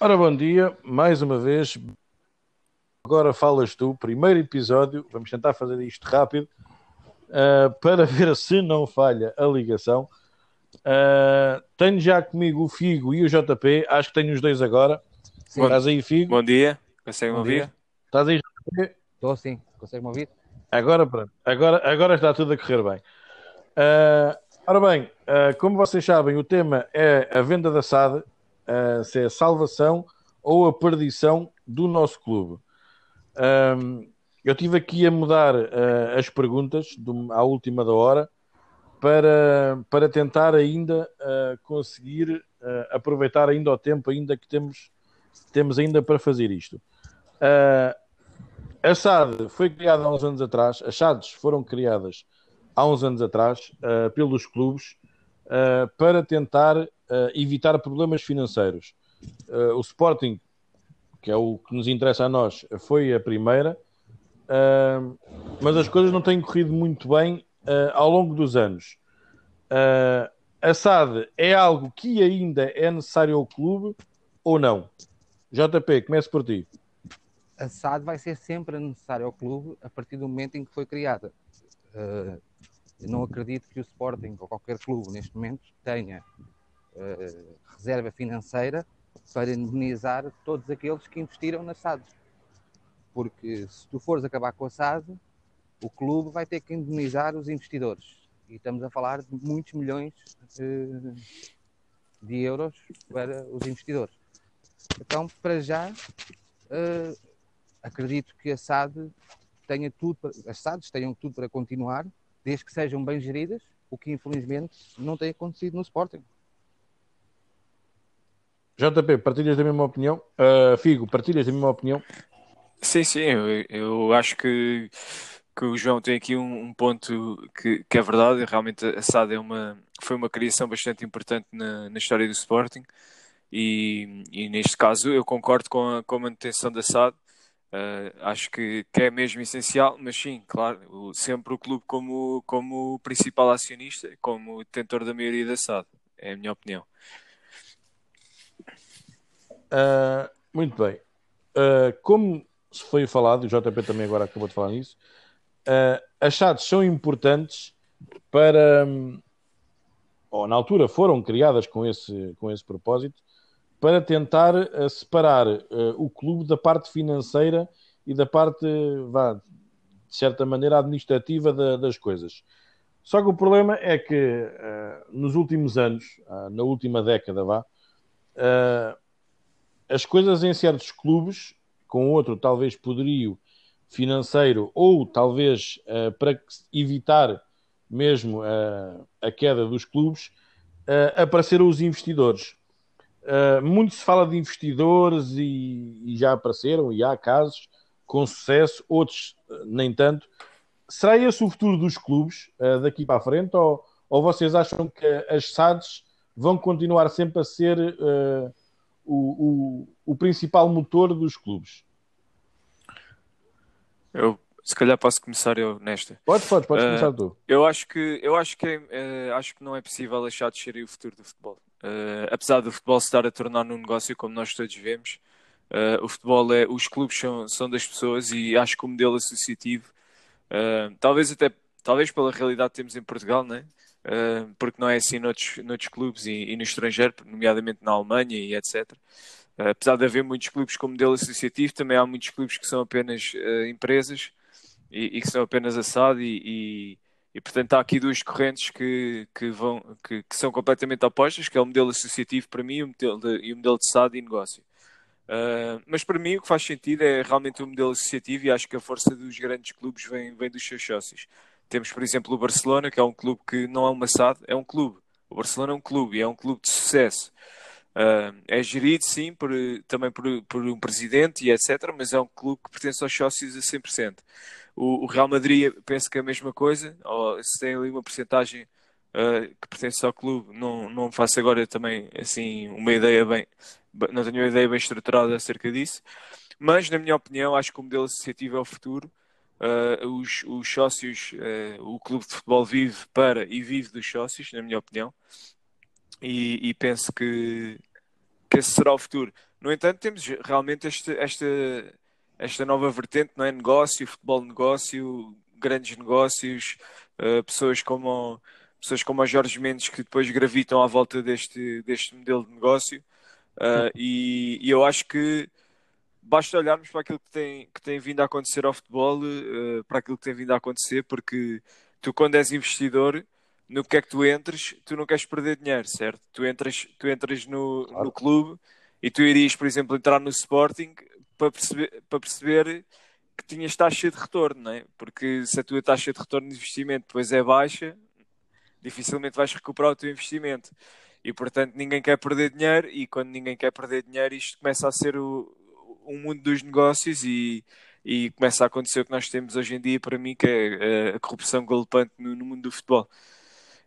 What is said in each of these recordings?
Ora, bom dia, mais uma vez. Agora falas tu, primeiro episódio. Vamos tentar fazer isto rápido uh, para ver se não falha a ligação. Uh, tenho já comigo o Figo e o JP. Acho que tenho os dois agora. Sim. Estás aí, Figo? Bom dia, consegue-me ouvir? Dia. Estás aí, JP? Estou sim, consegue-me ouvir? Agora, pronto. Agora, agora está tudo a correr bem. Uh, ora bem, como vocês sabem, o tema é a venda da SAD uh, se é a salvação ou a perdição do nosso clube. Um, eu tive aqui a mudar uh, as perguntas do, à última da hora para, para tentar ainda uh, conseguir uh, aproveitar ainda o tempo ainda que temos, temos ainda para fazer isto. A SAD foi criada há uns anos atrás, as SADs foram criadas há uns anos atrás pelos clubes para tentar uh, evitar problemas financeiros. Uh, o Sporting, que é o que nos interessa a nós, foi a primeira, uh, mas as coisas não têm corrido muito bem ao longo dos anos. a SAD é algo que ainda é necessário ao clube ou não? JP, comece por ti. A SAD vai ser sempre necessária ao clube a partir do momento em que foi criada. Uh, não acredito que o Sporting ou qualquer clube neste momento tenha uh, reserva financeira para indemnizar todos aqueles que investiram na SAD. Porque se tu fores acabar com a SAD, o clube vai ter que indemnizar os investidores. E estamos a falar de muitos milhões uh, de euros para os investidores. Então, para já, uh, acredito que a SAD tenha tudo, para, as SADs tenham tudo para continuar, desde que sejam bem geridas, o que infelizmente não tem acontecido no Sporting. JP, partilhas da mesma opinião? Uh, Figo, partilhas da mesma opinião? Sim, sim, eu, eu acho que, que o João tem aqui um, um ponto que, que, é verdade. Realmente a SAD é uma, foi uma criação bastante importante na, na história do Sporting e, e, neste caso eu concordo com a, com a manutenção da SAD. Uh, acho que, que, é mesmo essencial, mas sim, claro, o, sempre o clube como, como principal acionista, como detentor da maioria da SAD, é a minha opinião. Uh, muito bem. Uh, como foi falado, o JP também agora acabou de falar nisso, as SADs são importantes para, ou na altura foram criadas com esse, com esse propósito, para tentar uh, separar o clube da parte financeira e da parte, vá, de certa maneira, administrativa da, das coisas. Só que o problema é que nos últimos anos, na última década, vá, as coisas em certos clubes, com outro talvez poderio financeiro, ou talvez para evitar mesmo a queda dos clubes, apareceram os investidores. Muito se fala de investidores e, e, já apareceram, e há casos com sucesso, outros nem tanto. Será esse o futuro dos clubes daqui para a frente, ou, ou vocês acham que as SADs vão continuar sempre a ser o, o, o principal motor dos clubes? Eu se calhar posso começar eu nesta. Pode, pode, pode uh, começar tu. Eu acho que eu acho que uh, acho que não é possível deixar de ser o futuro do futebol. Uh, apesar do futebol se estar a tornar num negócio como nós todos vemos, o futebol é os clubes são, são das pessoas e acho que o modelo associativo, talvez até talvez pela realidade que temos em Portugal, né? Porque não é assim noutros, noutros clubes e, e, no estrangeiro, nomeadamente na Alemanha e etc. Apesar de haver muitos clubes com modelo associativo, também há muitos clubes que são apenas uh, empresas e, e, que são apenas assado e, e, e, portanto há aqui duas correntes que, que, vão, que, que, são completamente opostas, que é o modelo associativo para mim e o modelo de, e o modelo de SAD e negócio. mas para mim o que faz sentido é realmente o modelo associativo e acho que a força dos grandes clubes vem, vem dos seus sócios. Temos, por exemplo, o Barcelona, que é um clube que não é uma SAD, é um clube. O Barcelona é um clube e é um clube de sucesso. Uh, é gerido, sim, por, também por, por, um presidente e etc., mas é um clube que pertence aos sócios a 100%. O, o Real Madrid penso que é a mesma coisa, ou se tem ali uma porcentagem uh, que pertence ao clube, não, não faço agora também assim uma ideia bem, não tenho uma ideia bem estruturada acerca disso, mas na minha opinião acho que o modelo associativo é o futuro Uh, os, os, sócios, uh, o clube de futebol vive para e vive dos sócios, na minha opinião, e, e, penso que, que esse será o futuro. No entanto, temos realmente este, esta, esta nova vertente, não é? Negócio, futebol negócio, grandes negócios, uh, pessoas como pessoas como a Jorge Mendes que depois gravitam à volta deste, deste modelo de negócio. Uh, e, e, eu acho que basta olharmos para aquilo que tem, que tem vindo a acontecer ao futebol, uh, para aquilo que tem vindo a acontecer, porque tu, quando és investidor, no que é que tu entres, tu não queres perder dinheiro, certo? Tu entras, tu entras no, claro. no clube e tu irias, por exemplo, entrar no Sporting para perceber, para perceber que tinhas taxa de retorno, não é? Porque se a tua taxa de retorno de investimento depois é baixa, dificilmente vais recuperar o teu investimento. E portanto ninguém quer perder dinheiro, e quando ninguém quer perder dinheiro, isto começa a ser o, o mundo dos negócios e, e começa a acontecer o que nós temos hoje em dia, para mim, que é a corrupção galopante no, no mundo do futebol.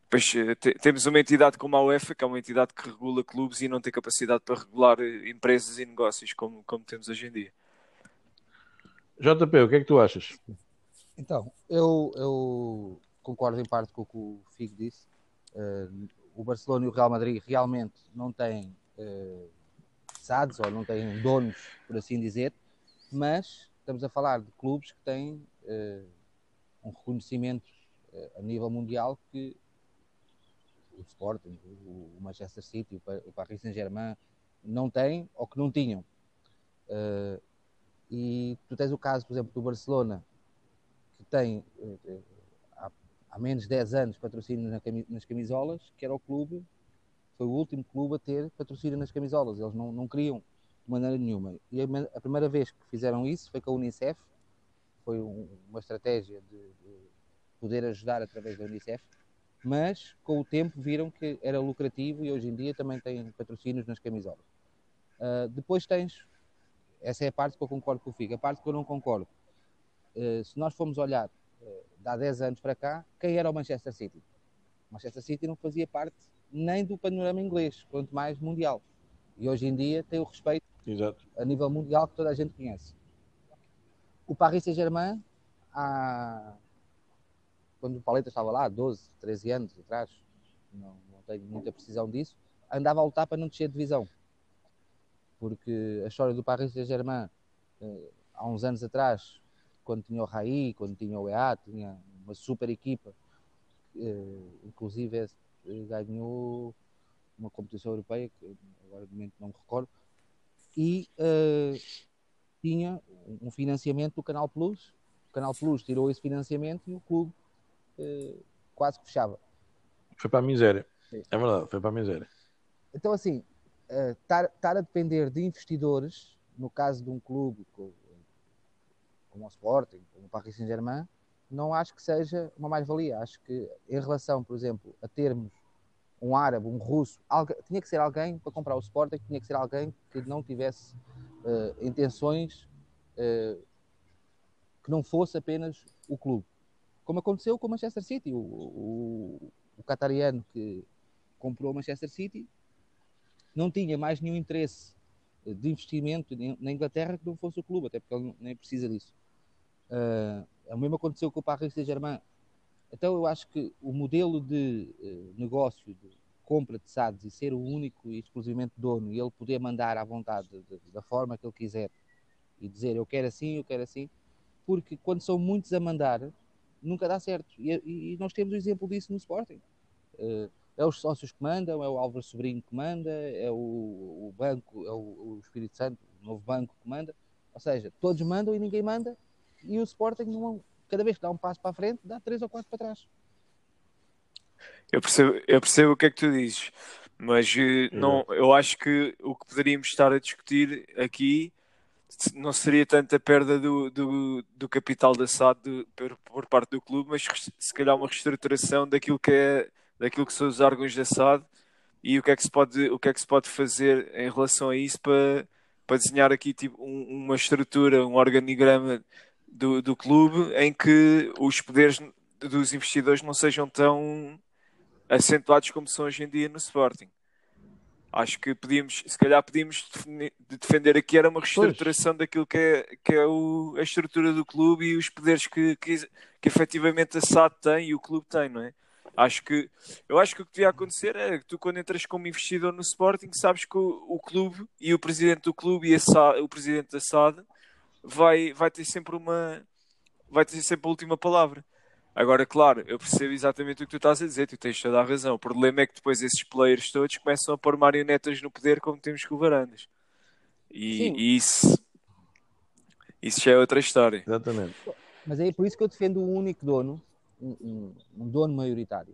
Depois eh, temos uma entidade como a UEFA, que é uma entidade que regula clubes e não tem capacidade para regular eh, empresas e negócios como, como temos hoje em dia. JP, o que é que tu achas? Então, eu, eu concordo em parte com o que o Figo disse. Uh, o Barcelona e o Real Madrid realmente não têm uh, SADs ou não têm donos, por assim dizer, mas estamos a falar de clubes que têm uh, um reconhecimento uh, a nível mundial que o Sporting, o, Manchester City, o Paris Saint-Germain não têm ou que não tinham. Uh, e tu tens o caso, por exemplo, do Barcelona, que tem há menos de 10 anos patrocínio nas camisolas, que era o clube, foi o último clube a ter patrocínio nas camisolas. Eles não, não queriam de maneira nenhuma. E a, a, primeira vez que fizeram isso foi com a Unicef, foi um, uma estratégia de, de, poder ajudar através da Unicef, mas com o tempo viram que era lucrativo e hoje em dia também tem patrocínios nas camisolas. Uh, depois tens, essa é a parte que eu concordo com o Figo, a parte que eu não concordo. Uh, se nós formos olhar de há 10 anos para cá, quem era o Manchester City? O Manchester City não fazia parte nem do panorama inglês, quanto mais mundial. E hoje em dia tem o respeito Exato. a nível mundial que toda a gente conhece. O Paris Saint-Germain, há... quando o Paleta estava lá, 12, 13 anos atrás, não, não tenho muita precisão disso, andava a lutar para não descer de divisão. Porque a história do Paris Saint-Germain, eh, há uns anos atrás, quando tinha o Raí, quando tinha o EA, tinha uma super equipa, uh, inclusive uh, ganhou uma competição europeia, que agora de momento não me recordo, e tinha um financiamento do Canal Plus. O Canal Plus tirou esse financiamento e o clube quase que fechava. Foi para a miséria. Sim. É verdade, foi para a miséria. Então, assim, estar, estar a depender de investidores, no caso de um clube como o Sporting, como o Paris Saint-Germain, não acho que seja uma mais-valia. Acho que em relação, por exemplo, a termos um árabe, um russo, alguém, tinha que ser alguém para comprar o Sporting, tinha que ser alguém que não tivesse uh, intenções uh, que não fosse apenas o clube. Como aconteceu com o Manchester City, o, o, o catariano que comprou o Manchester City não tinha mais nenhum interesse de investimento na Inglaterra que não fosse o clube, até porque ele nem precisa disso. Uh, o mesmo aconteceu com o Paris Saint-Germain. Então eu acho que o modelo de uh, negócio de compra de SADs e ser o único e exclusivamente dono e ele poder mandar à vontade de, de, da forma que ele quiser e dizer eu quero assim, eu quero assim, porque quando são muitos a mandar, nunca dá certo. E, e nós temos o exemplo disso no Sporting. Uh, é os sócios que mandam, é o Álvaro Sobrinho que manda, é o, o banco, é o, o Espírito Santo, o novo banco que manda. Ou seja, todos mandam e ninguém manda, e o Sporting, não, cada vez que dá um passo para a frente, dá três ou quatro para trás. Eu percebo, eu percebo o que é que tu dizes, mas eh, não, eu acho que o que poderíamos estar a discutir aqui não seria tanto a perda do, do, do capital da SAD por, por, parte do clube, mas se calhar uma reestruturação daquilo que, é, daquilo que são os órgãos da SAD e o que é que se pode, o que é que se pode fazer em relação a isso para, para desenhar aqui tipo, um, uma estrutura, um organigrama do, do clube em que os poderes dos investidores não sejam tão acentuados como são hoje em dia no Sporting. Acho que podíamos, se calhar podíamos de defender aqui era uma reestruturação pois. daquilo que é, que é o, a estrutura do clube e os poderes que, que, que efetivamente a SAD tem e o clube tem, não é? Acho que eu acho que o que devia acontecer é que tu quando entras como investidor no Sporting sabes que o, o clube e o presidente do clube e SAD, o presidente da SAD vai, vai ter sempre uma vai ter sempre a última palavra. Agora, claro, eu percebo exatamente o que tu estás a dizer, tu tens toda a razão. O problema é que depois esses players todos começam a pôr marionetas no poder como temos com o Varandas. E, e, isso, isso já é outra história. Exatamente. Mas é por isso que eu defendo um único dono, um, um, um dono maioritário,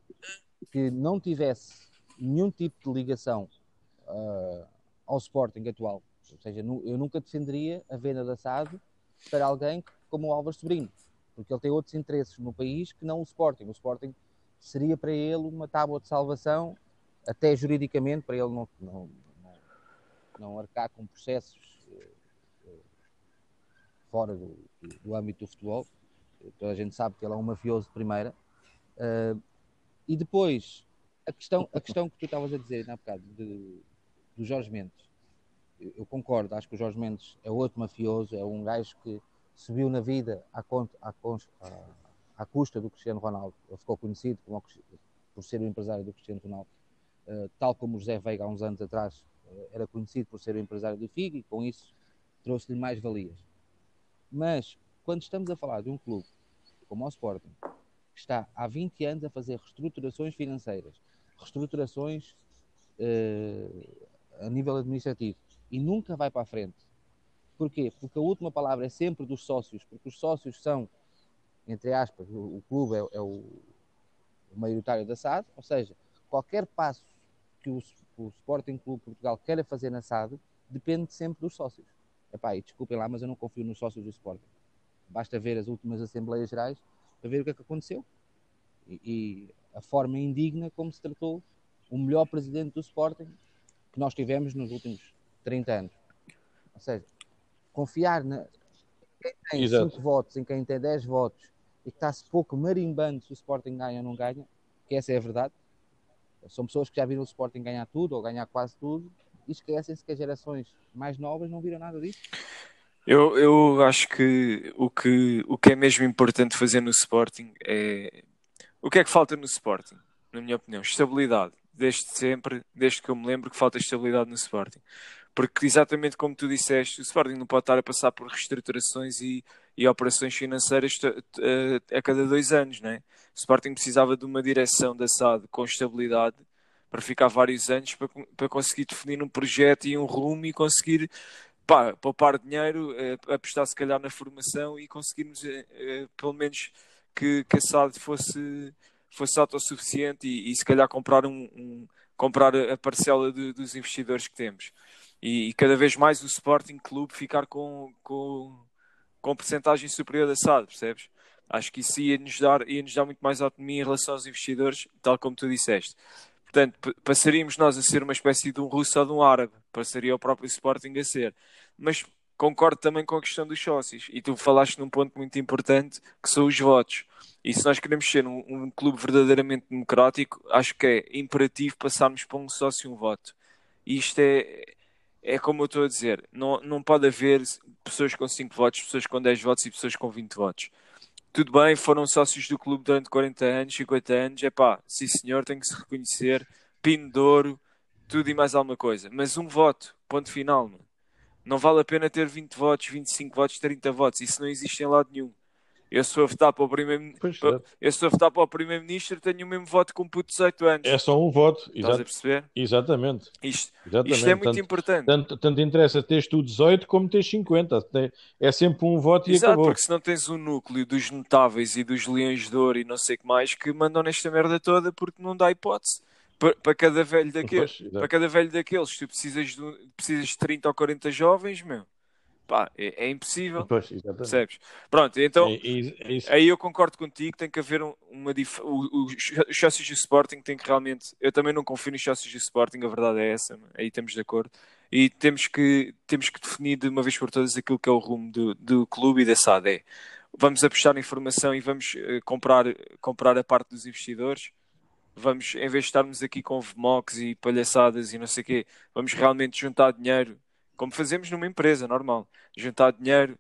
que não tivesse nenhum tipo de ligação uh, ao Sporting atual. Ou seja, eu nunca defenderia a venda da SAD para alguém como o Álvaro Sobrinho porque ele tem outros interesses no país que não o Sporting. O Sporting seria para ele uma tábua de salvação, até juridicamente, para ele não, não, não, não arcar com processos uh, fora do, do, âmbito do futebol. Toda a gente sabe que ele é um mafioso de primeira. Uh, e depois, a questão, a questão que tu estavas a dizer há bocado, de, do Jorge Mendes. Eu, eu concordo, acho que o Jorge Mendes é outro mafioso, é um gajo que subiu na vida à, conta, à, à, custa do Cristiano Ronaldo. Ele ficou conhecido como, por ser o empresário do Cristiano Ronaldo, uh, tal como o José Veiga há uns anos atrás uh, era conhecido por ser o empresário do Figo e com isso trouxe-lhe mais valias. Mas quando estamos a falar de um clube como o Sporting, que está há 20 anos a fazer reestruturações financeiras, reestruturações uh, a nível administrativo e nunca vai para a frente, Porquê? Porque a última palavra é sempre dos sócios, porque os sócios são, entre aspas, o, o clube é, é o, o, maioritário da SAD, ou seja, qualquer passo que o, o Sporting Clube Portugal queira fazer na SAD depende sempre dos sócios. Epá, e desculpem lá, mas eu não confio nos sócios do Sporting. Basta ver as últimas Assembleias Gerais para ver o que é que aconteceu. E, e a forma indigna como se tratou o melhor presidente do Sporting que nós tivemos nos últimos 30 anos. Ou seja, confiar na quem tem 5 votos, em quem tem 10 votos e que está-se pouco marimbando se o Sporting ganha ou não ganha, que essa é a verdade. São pessoas que já viram o Sporting ganhar tudo ou ganhar quase tudo e esquecem-se que as gerações mais novas não viram nada disso. Eu, eu acho que o, que o que é mesmo importante fazer no Sporting é. O que é que falta no Sporting? Na minha opinião, estabilidade. Desde sempre, desde que eu me lembro, que falta estabilidade no Sporting porque exatamente como tu disseste, o Sporting não pode estar a passar por reestruturações e, e operações financeiras a, a, cada dois anos, né? O Sporting precisava de uma direção da SAD com estabilidade para ficar vários anos para, para conseguir definir um projeto e um rumo e conseguir pá, poupar dinheiro, eh, apostar se calhar na formação e conseguirmos eh, eh, pelo menos que, que a SAD fosse, fosse autossuficiente e, e se calhar comprar um, um comprar a parcela de, dos investidores que temos e, e, cada vez mais o Sporting Clube ficar com, com, com porcentagem superior da SAD, percebes? Acho que isso ia-nos dar, ia -nos dar muito mais autonomia em relação aos investidores, tal como tu disseste. Portanto, passaríamos nós a ser uma espécie de um russo ou de um árabe, passaria o próprio Sporting a ser. Mas concordo também com a questão dos sócios. E tu falaste num ponto muito importante, que são os votos. E se nós queremos ser um, um clube verdadeiramente democrático, acho que é imperativo passarmos para um sócio um voto. E isto é, é como eu estou a dizer, não, não pode haver pessoas com 5 votos, pessoas com 10 votos e pessoas com 20 votos. Tudo bem, foram sócios do clube durante 40 anos, 50 anos, é pá, sim senhor, tem que se reconhecer, pino de ouro, tudo e mais alguma coisa. Mas um voto, ponto final, mano. Não vale a pena ter 20 votos, 25 votos, 30 votos, isso não existe em lado nenhum. Eu sou a votar para o primeiro-ministro. Eu sou a votar para o primeiro-ministro, tenho o mesmo voto com um puto de 18 anos. É só um voto, Estás a perceber? Exatamente. Isto, Exatamente. isto é muito tanto, importante. Tanto, tanto interessa teres tu 18 como teres 50. É sempre um voto e Exato, acabou. porque se não tens o um núcleo dos notáveis e dos leões de ouro e não sei o que mais que mandam nesta merda toda porque não dá hipótese. Para, para cada velho daqueles, para cada velho daqueles, tu precisas de, precisas de 30 ou 40 jovens, meu pá, é, é impossível. Pois, percebes? Pronto, então é, é, é aí eu concordo contigo, tem que haver uma dif... o, os chassis de Sporting tem que realmente. Eu também não confio nos chassis de Sporting, a verdade é essa, aí estamos de acordo. E temos que, temos que definir de uma vez por todas aquilo que é o rumo do, do clube e da SAD. Vamos apostar em formação e vamos uh, comprar, comprar a parte dos investidores. vamos, em vez de estarmos aqui com VMOX e palhaçadas e não sei o quê, vamos realmente juntar dinheiro, como fazemos numa empresa normal, juntar dinheiro,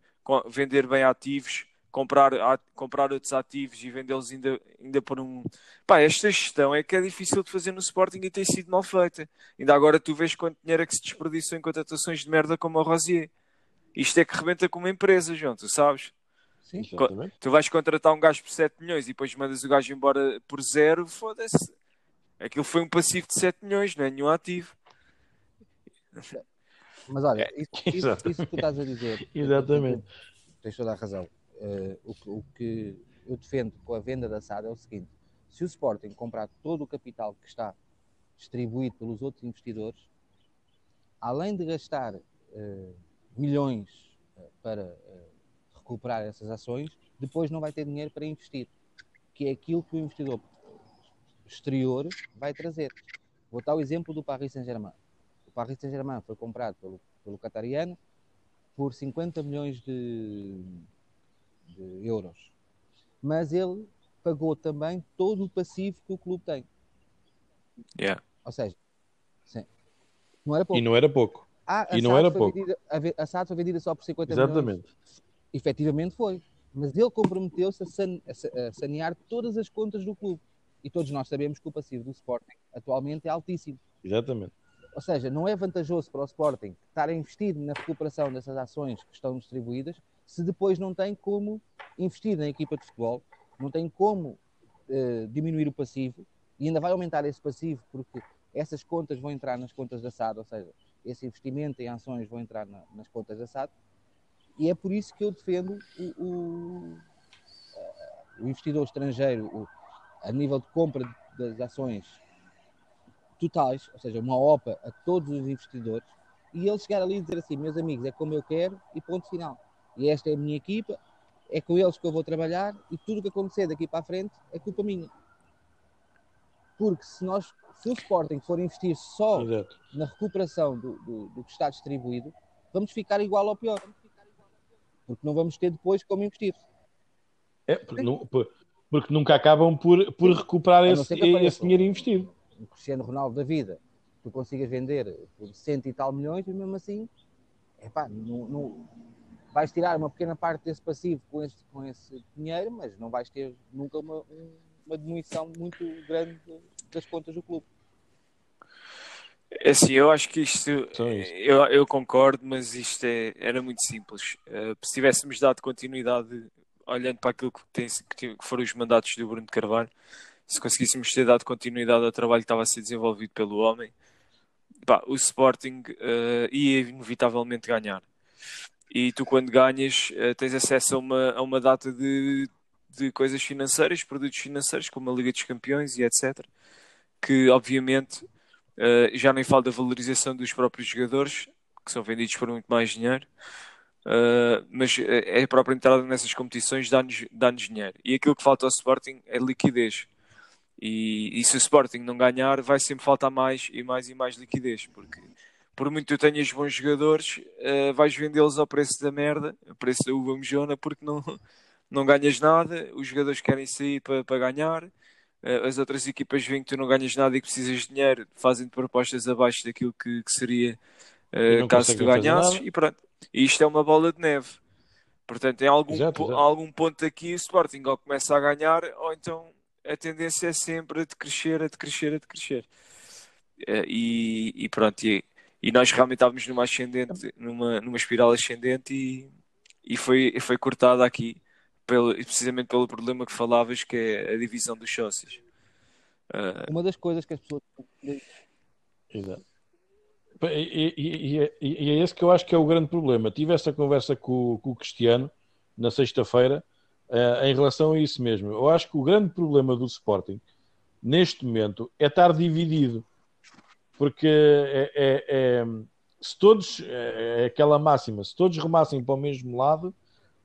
vender bem ativos, comprar, comprar outros ativos e vendê-los ainda, ainda por um. Pá, esta gestão é que é difícil de fazer no Sporting e tem sido mal feita. Ainda agora tu vês quanto dinheiro é que se desperdiçou em contratações de merda como a Rosier. Isto é que rebenta com uma empresa, João, tu sabes? Sim, tu vais contratar um gajo por 7 milhões e depois mandas o gajo embora por zero, foda-se. Aquilo foi um passivo de 7 milhões, não é nenhum ativo. Mas olha, isso, isso, isso que tu estás a dizer. Exatamente. Tens toda a razão. Uh, o, o, que eu defendo com a venda da SAD é o seguinte: se o Sporting comprar todo o capital que está distribuído pelos outros investidores, além de gastar uh, milhões uh, para recuperar essas ações, depois não vai ter dinheiro para investir, que é aquilo que o investidor exterior vai trazer. Vou dar o exemplo do Paris Saint-Germain. O Paris Saint-Germain foi comprado pelo, pelo Qatariano por 50 milhões de, de euros. Mas ele pagou também todo o passivo que o clube tem. Yeah. Ou seja, sim, não era pouco. E não era pouco. Ah, e não era pouco. Vendida, a, a SAD foi vendida só por 50 Exatamente. milhões. Efetivamente foi. Mas ele comprometeu-se a, san, a sanear todas as contas do clube. E todos nós sabemos que o passivo do Sporting atualmente é altíssimo. Exatamente. Ou seja, não é vantajoso para o Sporting estar a investir na recuperação dessas ações que estão distribuídas se depois não tem como investir na equipa de futebol, não tem como uh, diminuir o passivo e ainda vai aumentar esse passivo porque essas contas vão entrar nas contas da SAD, ou seja, esse investimento em ações vão entrar na, nas contas da SAD. E é por isso que eu defendo o, o, o investidor estrangeiro o, a nível de compra das ações totais, ou seja, uma OPA a todos os investidores, e ele chegar ali e dizer assim: meus amigos, é como eu quero e ponto final. E esta é a minha equipa, é com eles que eu vou trabalhar e tudo o que acontecer daqui para a frente é culpa minha. Porque se nós, se o Sporting for investir só Exato. na recuperação do, do, do, que está distribuído, vamos ficar igual ou pior. Porque não vamos ter depois como investir. É, porque, não, porque nunca acabam por, por recuperar esse, esse dinheiro investido. O Cristiano Ronaldo da vida, tu consigas vender por cento e tal milhões e mesmo assim, epá, não, não, vais tirar uma pequena parte desse passivo com esse, com esse dinheiro, mas não vais ter nunca uma, uma diminuição muito grande das contas do clube. É assim, eu acho que isto, eu, eu concordo, mas isto é, era muito simples. Uh, se tivéssemos dado continuidade, olhando para aquilo que, tem, que foram os mandatos do Bruno de Carvalho, se conseguíssemos ter dado continuidade ao trabalho que estava a ser desenvolvido pelo homem, pá, o Sporting uh, ia inevitavelmente ganhar e tu quando ganhas uh, tens acesso a uma, a uma data de, de coisas financeiras, produtos financeiros, como a Liga dos Campeões e etc. Que obviamente uh, já nem falo da valorização dos próprios jogadores, que são vendidos por muito mais dinheiro, uh, mas a própria entrada nessas competições dá-nos dá dinheiro. E aquilo que falta ao Sporting é liquidez. E, e se o Sporting não ganhar, vai sempre faltar mais e mais e mais liquidez, porque por muito que tu tenhas bons jogadores, uh, vais vendê-los ao preço da merda, ao preço da uva mejona, porque não, não ganhas nada, os jogadores querem sair para, para ganhar, uh, as outras equipas veem que tu não ganhas nada e que precisas de dinheiro, fazem-te propostas abaixo daquilo que, que seria uh, caso tu ganhasses, e pronto. E isto é uma bola de neve. Portanto, em algum, exato, exato. algum ponto aqui o Sporting ou começa a ganhar, ou então a tendência é sempre a decrescer, a decrescer, a decrescer. E, e pronto, e e nós realmente estávamos numa ascendente, numa, numa espiral ascendente e, e foi, foi cortada aqui, pelo, precisamente pelo problema que falavas, que é a divisão dos sócios. Uh... Uma das coisas que as pessoas. Exato. E, e, e, e, é esse que eu acho que é o grande problema. Tive essa conversa com, com o Cristiano na sexta-feira uh, em relação a isso mesmo. Eu acho que o grande problema do Sporting neste momento é estar dividido porque é, é, é, se todos, é, é, aquela máxima, se todos remassem para o mesmo lado,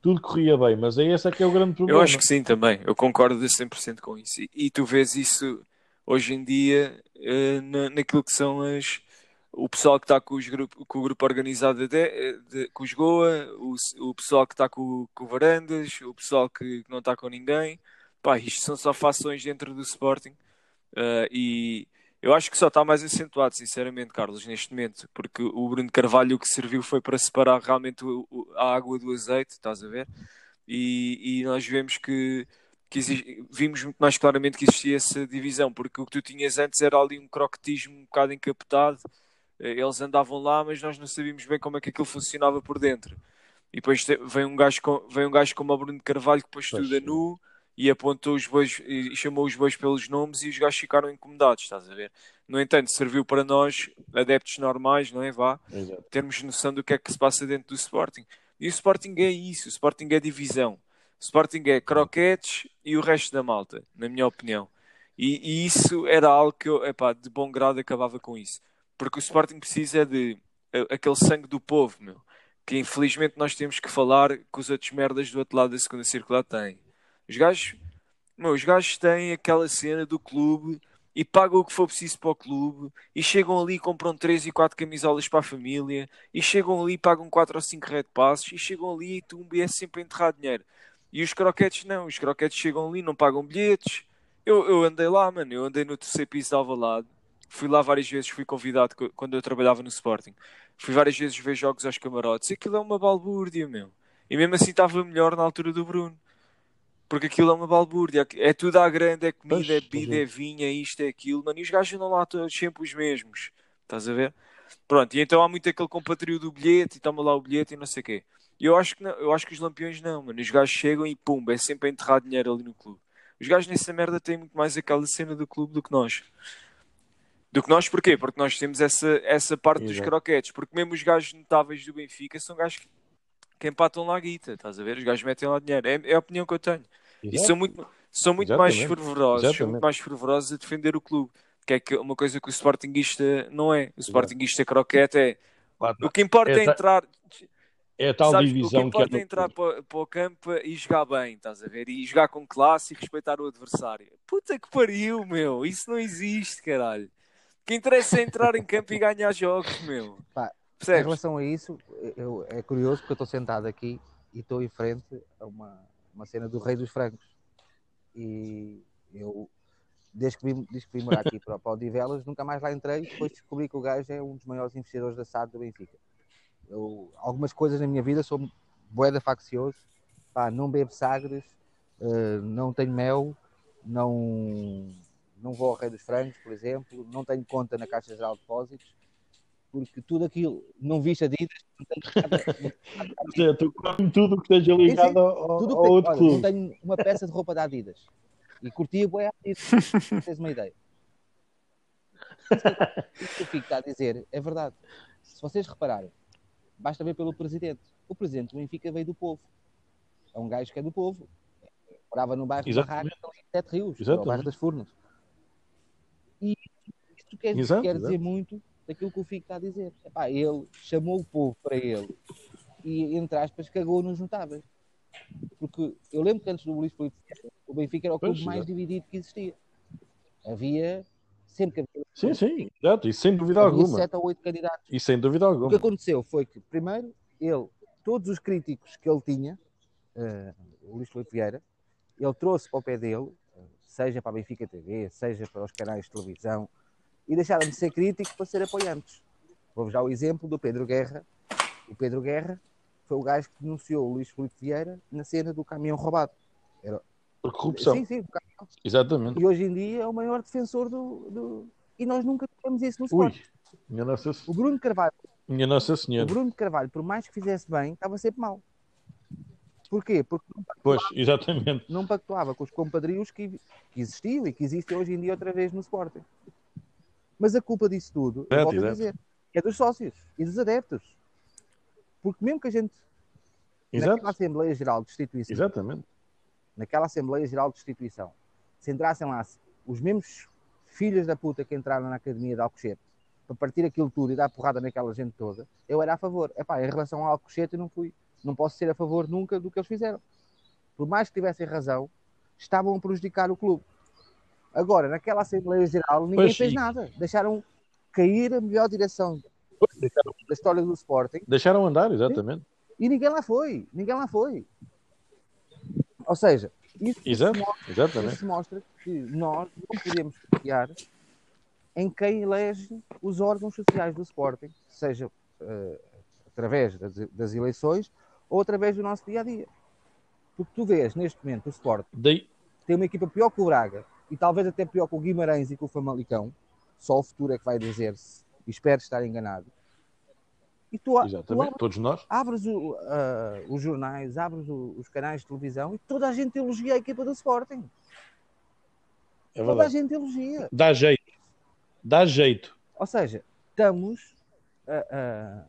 tudo corria bem, mas é esse é que é o grande problema. Eu acho que sim também, eu concordo 100% com isso. E, e tu vês isso hoje em dia uh, na, naquilo que são as, o pessoal que está com, com o grupo organizado de, de, com os Goa, o, o pessoal que está com, com o Varandas, o pessoal que, que não está com ninguém. Pá, isto são só fações dentro do Sporting Uh, e eu acho que só está mais acentuado, sinceramente, Carlos, neste momento, porque o Bruno Carvalho o que serviu foi para separar realmente o, o, a água do azeite, estás a ver? E, e nós vemos que, que vimos muito mais claramente que existia essa divisão, porque o que tu tinhas antes era ali um croquetismo um bocado encapotado, eles andavam lá, mas nós não sabíamos bem como é que aquilo funcionava por dentro. E depois vem um gajo, com, vem um gajo como o Bruno Carvalho que pôs tudo a nu e apontou os bois e chamou os bois pelos nomes e os gajos ficaram incomodados, estás a ver? No entanto, serviu para nós, adeptos normais, não é? Vá, Exato. termos noção do que é que se passa dentro do Sporting. E o Sporting é isso, o Sporting é divisão. O Sporting é croquetes e o resto da malta, na minha opinião. E, e isso era algo que eu, epá, de bom grado, acabava com isso. Porque o Sporting precisa de aquele sangue do povo, meu. Que infelizmente nós temos que falar que os outros merdas do outro lado da segunda circular têm. Os gajos, meu, os gajos têm aquela cena do clube e pagam o que for preciso para o clube e chegam ali e compram 3 e 4 camisolas para a família e chegam ali e pagam 4 ou 5 red passes e chegam ali e tu é sempre a enterrar dinheiro. E os croquetes não, os croquetes chegam ali, não pagam bilhetes. Eu, eu andei lá, mano, eu andei no terceiro piso de Alvalade, fui lá várias vezes, fui convidado quando eu trabalhava no Sporting. Fui várias vezes ver jogos aos camarotes e aquilo é uma balbúrdia, meu. E mesmo assim estava melhor na altura do Bruno. Porque aquilo é uma balbúrdia, é tudo à grande, é comida, pois, é bebida, é vinha, isto, é aquilo, mano, e os gajos andam lá todos sempre os mesmos, estás a ver? Pronto, e então há muito aquele compatriota do bilhete e toma lá o bilhete e não sei o quê. E eu acho que não, eu acho que os lampiões não, mano, os gajos chegam e pumba, é sempre a enterrar dinheiro ali no clube. Os gajos nessa merda têm muito mais aquela cena do clube do que nós. Do que nós, porquê? Porque nós temos essa, essa parte Exato. dos croquetes, porque mesmo os gajos notáveis do Benfica são gajos que que empatam lá a guita, estás a ver? Os gajos metem lá dinheiro. É, é a opinião que eu tenho. Exato. E são muito, são muito mais fervorosos, são muito mais fervorosos a defender o clube. Que é que uma coisa que o Sportingista não é. O Sportingista croquete é. Claro, o que importa é, é entrar. É a tal sabes, divisão o que importa que é, é entrar para, para, o campo e jogar bem, estás a ver? E jogar com classe e respeitar o adversário. Puta que pariu, meu. Isso não existe, caralho. Que interessa é entrar em campo e ganhar jogos, meu. Pá, em relação a isso, eu, é curioso porque eu estou sentado aqui e estou em frente a uma, uma cena do Rei dos Francos. E eu, desde que vim, desde que vim morar aqui para, para o Divelas, nunca mais lá entrei. Depois descobri que o gajo é um dos maiores investidores da SAD do Benfica. Eu, algumas coisas na minha vida sou boeda faccioso, pá, não bebo sagres, uh, não tenho mel, não, não vou ao Rei dos Francos, por exemplo, não tenho conta na Caixa Geral de Depósitos porque tudo aquilo, não viste Adidas, não tenho nada. Tu comes tudo que esteja ligado ao, tudo ao outro olha, clube. Não tenho uma peça de roupa da Adidas e curtia boé Adidas, tens uma ideia. Isso que o Fico está a dizer é verdade. Se vocês repararem, basta ver pelo presidente. O presidente do Benfica veio do povo. É um gajo que é do povo. Morava no bairro de Barraca, em Sete Rios, no bairro das Furnas. E isto quer, exato, quer dizer muito daquilo que o Fico está a dizer. Epá, ele chamou o povo para ele e, entre aspas, cagou nos notáveis. Porque eu lembro que antes do Luís Filipe, o Benfica era o clube mais dividido que existia. Havia sempre que havia. Sim, sim, exato, e sem dúvida havia alguma. sete ou oito candidatos. E sem dúvida alguma. O que aconteceu foi que, primeiro, ele, todos os críticos que ele tinha, uh, o Luís Filipe Vieira, ele trouxe para o pé dele, seja para a Benfica TV, seja para os canais de televisão, e deixaram de ser críticos para ser apoiantes. Vou-vos dar o exemplo do Pedro Guerra. O Pedro Guerra foi o gajo que denunciou o Luís Filipe Vieira na cena do caminhão roubado. Era... Por corrupção. Sim, sim. Exatamente. E hoje em dia é o maior defensor do. do... E nós nunca tivemos isso no Sport. Minha nossa... O Bruno Carvalho. Minha Nossa Senhora. O Bruno Carvalho, por mais que fizesse bem, estava sempre mal. Porquê? Porque não pactuava, pois, exatamente. Não pactuava com os compadrios que, que existiam e que existem hoje em dia outra vez no Sporting. Mas a culpa disso tudo, é, volto a dizer, é dos sócios e dos adeptos. Porque mesmo que a gente, Exato. naquela Assembleia Geral de Instituição, Exatamente. naquela Assembleia Geral de Instituição, se entrassem lá os mesmos filhos da puta que entraram na Academia de Alcochete para partir aquilo tudo e dar porrada naquela gente toda, eu era a favor. Epá, em relação ao Alcochete, eu não fui. Não posso ser a favor nunca do que eles fizeram. Por mais que tivessem razão, estavam a prejudicar o clube. Agora, naquela Assembleia Geral, ninguém pois fez sim. nada. Deixaram cair a melhor direção deixaram, da história do Sporting. Deixaram andar, exatamente. E ninguém lá foi. Ninguém lá foi. Ou seja, Isso, Exato, mostra, exatamente. isso mostra que nós não podemos confiar em quem elege os órgãos sociais do Sporting, seja uh, através das, das, eleições ou através do nosso dia a dia. Porque tu vês neste momento o Sporting Daí... tem uma equipa pior que o Braga e talvez até pior que o Guimarães e com o Famalicão. Só o futuro é que vai dizer-se e espero estar enganado. E tu, Exatamente, tu abres, todos nós. Abres o, uh, os jornais, abres o, os canais de televisão e toda a gente elogia a equipa do Sporting. É toda a gente elogia. Dá jeito. Dá jeito. Ou seja, estamos a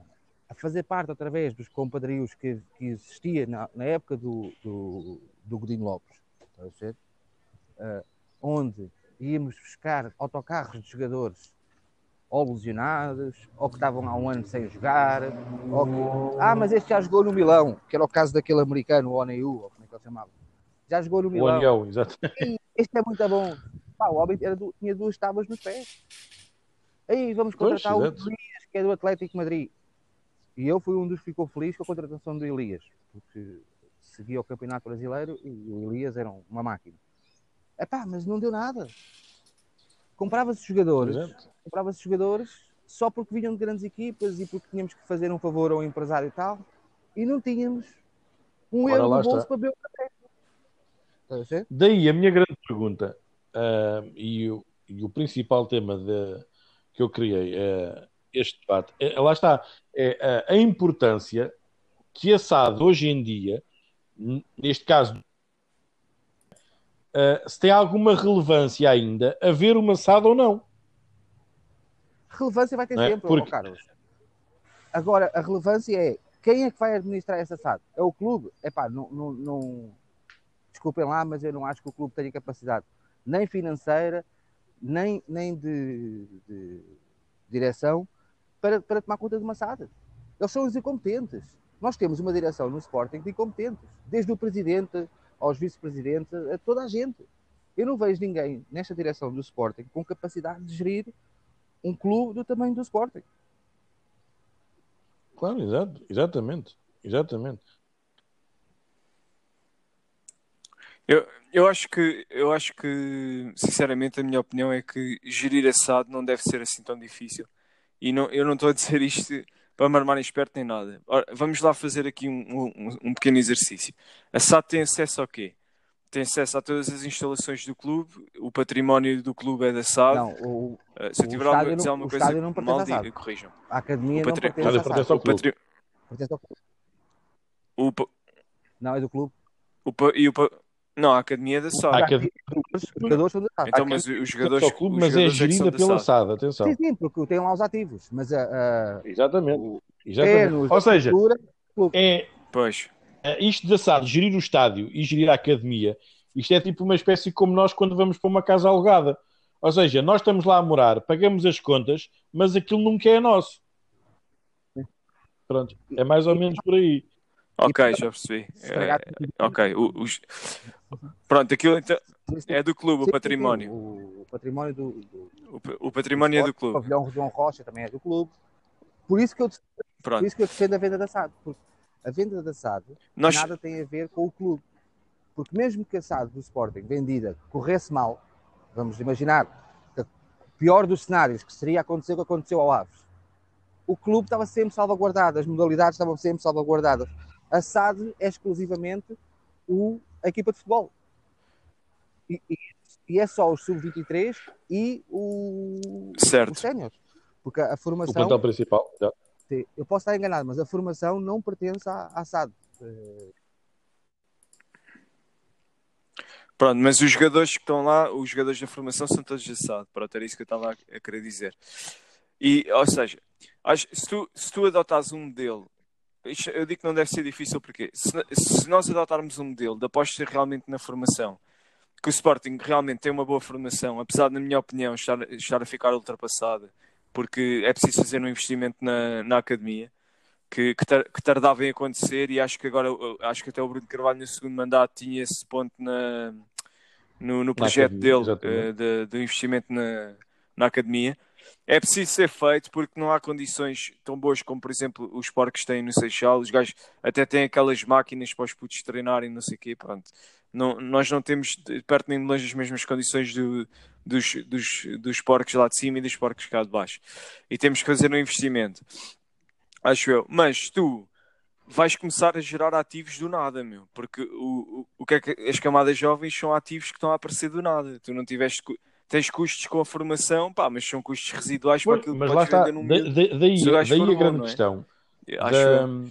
fazer parte através dos compadrios que, que existia na, na época do, do, do Godinho Lopes, uh, onde íamos buscar autocarros de jogadores ou lesionados, ou que estavam há um ano sem jogar, ou que, ah, mas este já jogou no Milão, que era o caso daquele americano, o Oneu, ou como é que ele chamava. Já jogou no Milão. O Oneu, exato. Este é muito bom. Pá, o do, tinha duas tábuas nos pés. Aí vamos contratar pois, o Elias, que é do Atlético Madrid. E eu fui um dos que ficou feliz com a contratação do Elias, porque seguia o Campeonato Brasileiro e o Elias era uma máquina. Epá, mas não deu nada. Comprava-se jogadores, comprava-se jogadores só porque vinham de grandes equipas e porque tínhamos que fazer um favor ao empresário e tal, e não tínhamos um Ora, euro no bolso está. para ver o café. Daí a minha grande pergunta uh, e, o, e, o, principal tema de, que eu criei uh, este debate, é, lá está, é a importância que a SAD hoje em dia, neste caso se tem alguma relevância ainda haver uma SAD ou não. Relevância vai ter é? sempre, Porque... Carlos. Agora, a relevância é quem é que vai administrar essa SAD? É o clube? É pá, não, não, não, Desculpem lá, mas eu não acho que o clube tenha capacidade nem financeira, nem, nem de, de direção para, para tomar conta de uma SAD. Eles são os incompetentes. Nós temos uma direção no Sporting de incompetentes, desde o presidente aos vice-presidentes, a toda a gente. Eu não vejo ninguém nesta direção do Sporting com capacidade de gerir um clube do tamanho do Sporting. Claro, exato, exatamente, exatamente. Eu, eu acho que eu acho que sinceramente a minha opinião é que gerir a SAD não deve ser assim tão difícil. E não, eu não estou a dizer isto para me armar esperto nem nada. Ora, vamos lá fazer aqui um, um, um, pequeno exercício. A SAD tem acesso ao quê? Tem acesso a todas as instalações do clube, o património do clube é da SAD. Não, o, uh, se eu tiver alguma, dizer alguma coisa não mal, diga, corrijam. A academia não patri... pertence, pertence ao clube. Pertence ao clube. O... Não, é do clube. O, e o, não, a academia é da SAD. Academia... Os jogadores são da SAD. Então, mas os jogadores. É clube, mas é gerida pela SAD, atenção. Sim, sim, porque tem lá os ativos. Mas a. Uh, Exatamente. O... Exatamente. Ou seja, é. Pois. É, isto da SAD, gerir o estádio e gerir a academia, isto é tipo uma espécie como nós quando vamos para uma casa alugada. Ou seja, nós estamos lá a morar, pagamos as contas, mas aquilo nunca é nosso. Pronto, é mais ou menos por aí. Ok, já percebi. É, ok, os, Pronto, aquilo então é do clube, o património. O, o património do, do, o, o, património do é do clube. O pavilhão João Rocha também é do clube. Por isso que eu, Pronto. por isso que eu defendo a venda da SAD. Porque a venda da SAD Nós... nada tem a ver com o clube. Porque mesmo que a SAD do Sporting vendida corresse mal, vamos imaginar, o pior dos cenários que seria acontecer o que aconteceu ao Aves, o clube estava sempre salvaguardado, as modalidades estavam sempre salvaguardadas. A SAD é exclusivamente o a equipa de futebol. E, e, e é só os sub-23 e o, certo. os séniores. Porque a formação. O plantel principal, já. Eu posso estar enganado, mas a formação não pertence à, à SAD. Pronto, mas os jogadores que estão lá, os jogadores da formação são todos da SAD. Pronto, era isso que eu estava a querer dizer. E, ou seja, se tu, se tu adotares um modelo eu digo que não deve ser difícil porque se, se nós adotarmos um modelo de aposta realmente na formação, que o Sporting realmente tem uma boa formação, apesar de, na minha opinião, estar, estar a ficar ultrapassada, porque é preciso fazer um investimento na, na academia, que, que, tar, que, tardava em acontecer, e acho que agora, acho que até o Bruno Carvalho no segundo mandato tinha esse ponto na, no, no projeto academia, dele, uh, de, de investimento na, na academia é preciso ser feito porque não há condições tão boas como, por exemplo, os porcos têm no Seixal. Os gajos até têm aquelas máquinas para os putos treinarem, não sei o quê. Pronto. não, nós não temos de perto nem de longe as mesmas condições do, dos, dos, dos porcos lá de cima e dos porcos cá de baixo. E temos que fazer um investimento. Acho eu. Mas tu vais começar a gerar ativos do nada, meu. Porque o, o, o que é que as camadas jovens são ativos que estão a aparecer do nada. Tu não tiveste. Tens custos com a formação, pá, mas são custos residuais Pois, para aquilo que mas podes lá está, num daí, daí for a grande é? questão Acho da- eu.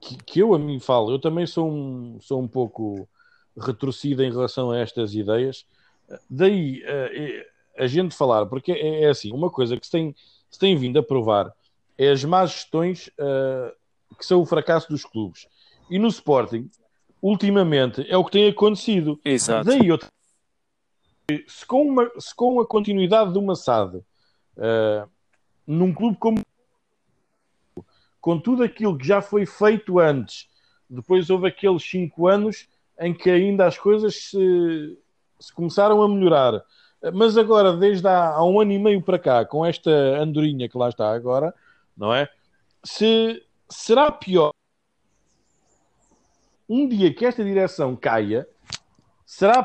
que, que eu a mim falo, eu também sou um, sou um pouco retorcido em relação a estas ideias. Daí eh, eh, a gente falar, porque é, é assim, uma coisa que se tem, se tem vindo a provar é as más gestões eh, que são o fracasso dos clubes. E no Sporting, ultimamente, é o que tem acontecido. Exato. Daí eu se com, uma, se com a continuidade de uma SAD eh, num clube como com tudo aquilo que já foi feito antes, depois houve aqueles cinco anos em que ainda as coisas se, se começaram a melhorar. Mas agora, desde há, há um ano e meio para cá, com esta andorinha que lá está agora, não é? Se será pior um dia que esta direção caia, será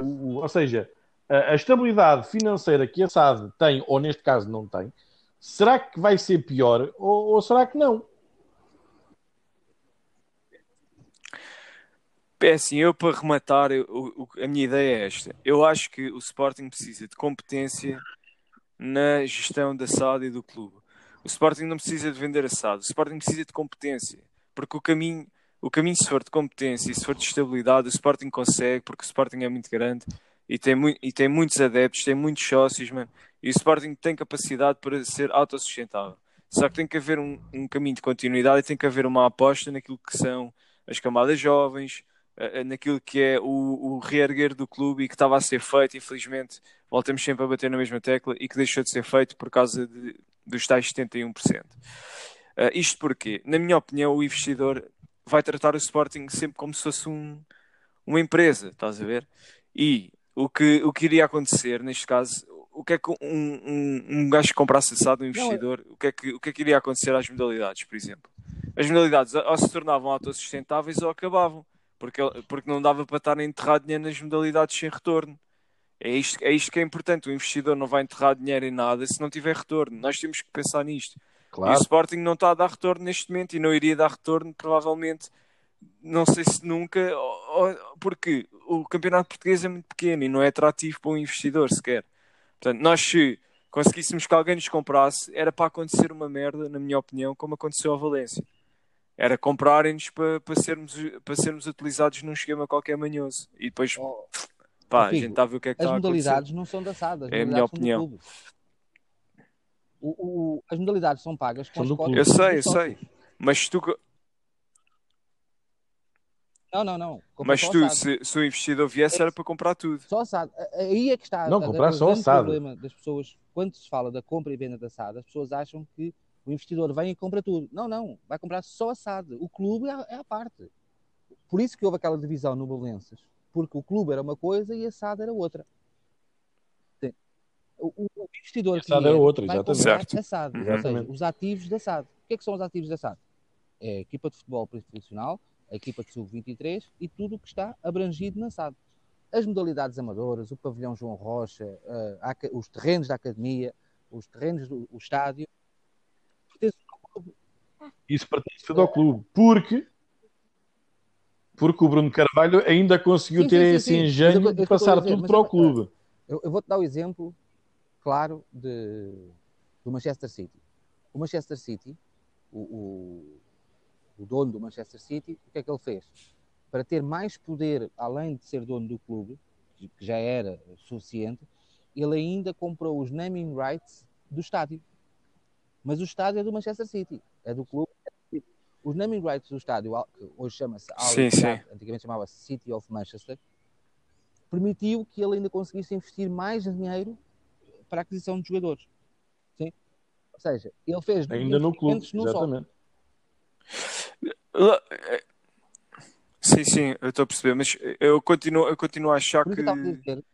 ou seja, a, estabilidade financeira que a SAD tem, ou neste caso não tem, será que vai ser pior ou, ou será que não? É assim, eu para rematar, eu- o- a minha ideia é esta. Eu acho que o Sporting precisa de competência na gestão da SAD e do clube. O Sporting não precisa de vender a SAD, o Sporting precisa de competência. Porque o caminho, o caminho se for de competência e se for de estabilidade, o Sporting consegue, porque o Sporting é muito grande e tem, mui- e tem muitos adeptos, tem muitos sócios, mano. E o Sporting tem capacidade para ser autossustentável. Só que tem que haver um, um caminho de continuidade e tem que haver uma aposta naquilo que são as camadas jovens, eh, eh, naquilo que é o, o reerguer do clube e que estava a ser feito, infelizmente, voltamos sempre a bater na mesma tecla e que deixou de ser feito por causa de, dos tais 71%. Eh, isto porque, na minha opinião, o investidor vai tratar o Sporting sempre como se fosse um, uma empresa, estás a ver? E o que, o que iria acontecer neste caso, o que é que um, um, um gajo que comprasse assado, um investidor, o, que é que, o que é que iria acontecer às modalidades, por exemplo? As modalidades ou se tornavam autossustentáveis ou acabavam, porque, porque não dava para estar a enterrar dinheiro nas modalidades sem retorno. É isto, é isto que é importante. O investidor não vai enterrar dinheiro em nada se não tiver retorno. Nós temos que pensar nisto. E o Claro, Sporting não está a dar retorno neste momento e não iria dar retorno, provavelmente, não sei se nunca, porque o campeonato português é muito pequeno e não é atrativo para um investidor sequer. Portanto, nós se conseguíssemos que alguém nos comprasse, era para acontecer uma merda, na minha opinião, como aconteceu ao Valência. Era comprarem-nos para, para, sermos, para sermos utilizados num esquema qualquer manhoso. E depois, Oh, pá, a Figo, gente está a ver o que é que as está a acontecer. modalidades não são da SAD, as É a minha opinião. O, o- as modalidades são pagas com São cotas clube. Eu sei, eu sei. Mas tu, Não, não, não. Compra mas só tu se, se o investidor viesse, era para comprar tudo. Só a SAD. A- Aí é que está Não, a- a- comprar o só a grande SAD. problema das pessoas. Quando se fala da compra e venda da SAD, as pessoas acham que o investidor vem e compra tudo. Não, não. Vai comprar só a SAD. O clube é a, é a parte. Por isso que houve aquela divisão no Belenenses. Porque o clube era uma coisa e a SAD era outra. O, o- investidor E SAD era cliente outra, vai exatamente. comprar Certo. a SAD. Ou Exatamente. seja, os ativos da SAD. O que é que são os ativos da SAD? É a equipa de futebol profissional, a equipa de sub-23 e tudo o que está abrangido na SAD. As modalidades amadoras, o pavilhão João Rocha, aca- os terrenos da academia, os terrenos do o estádio, pertencem ao clube. isso pertence tudo ao clube. Porque, porque o Bruno Carvalho ainda conseguiu Sim, ter sim, sim, esse sim. Engenho eu- eu de estou a passar dizer, tudo para o eu- clube. Eu, eu vou-te dar o exemplo claro de, do Manchester City. O Manchester City, o, o, o dono do Manchester City, o que é que ele fez? Para ter mais poder, além de ser dono do clube, que já era suficiente, ele ainda comprou os naming rights do estádio. Mas o estádio é do Manchester City, é do clube. Os naming rights do estádio, que hoje chama-se antigamente chamava-se City of Manchester, permitiu que ele ainda conseguisse investir mais dinheiro para a aquisição de jogadores. Sim? Ou seja, ele fez Ainda no clube, só. exatamente. Sim, sim, eu estou a perceber, mas eu continuo, eu continuo a achar que, isso eu estava a dizer,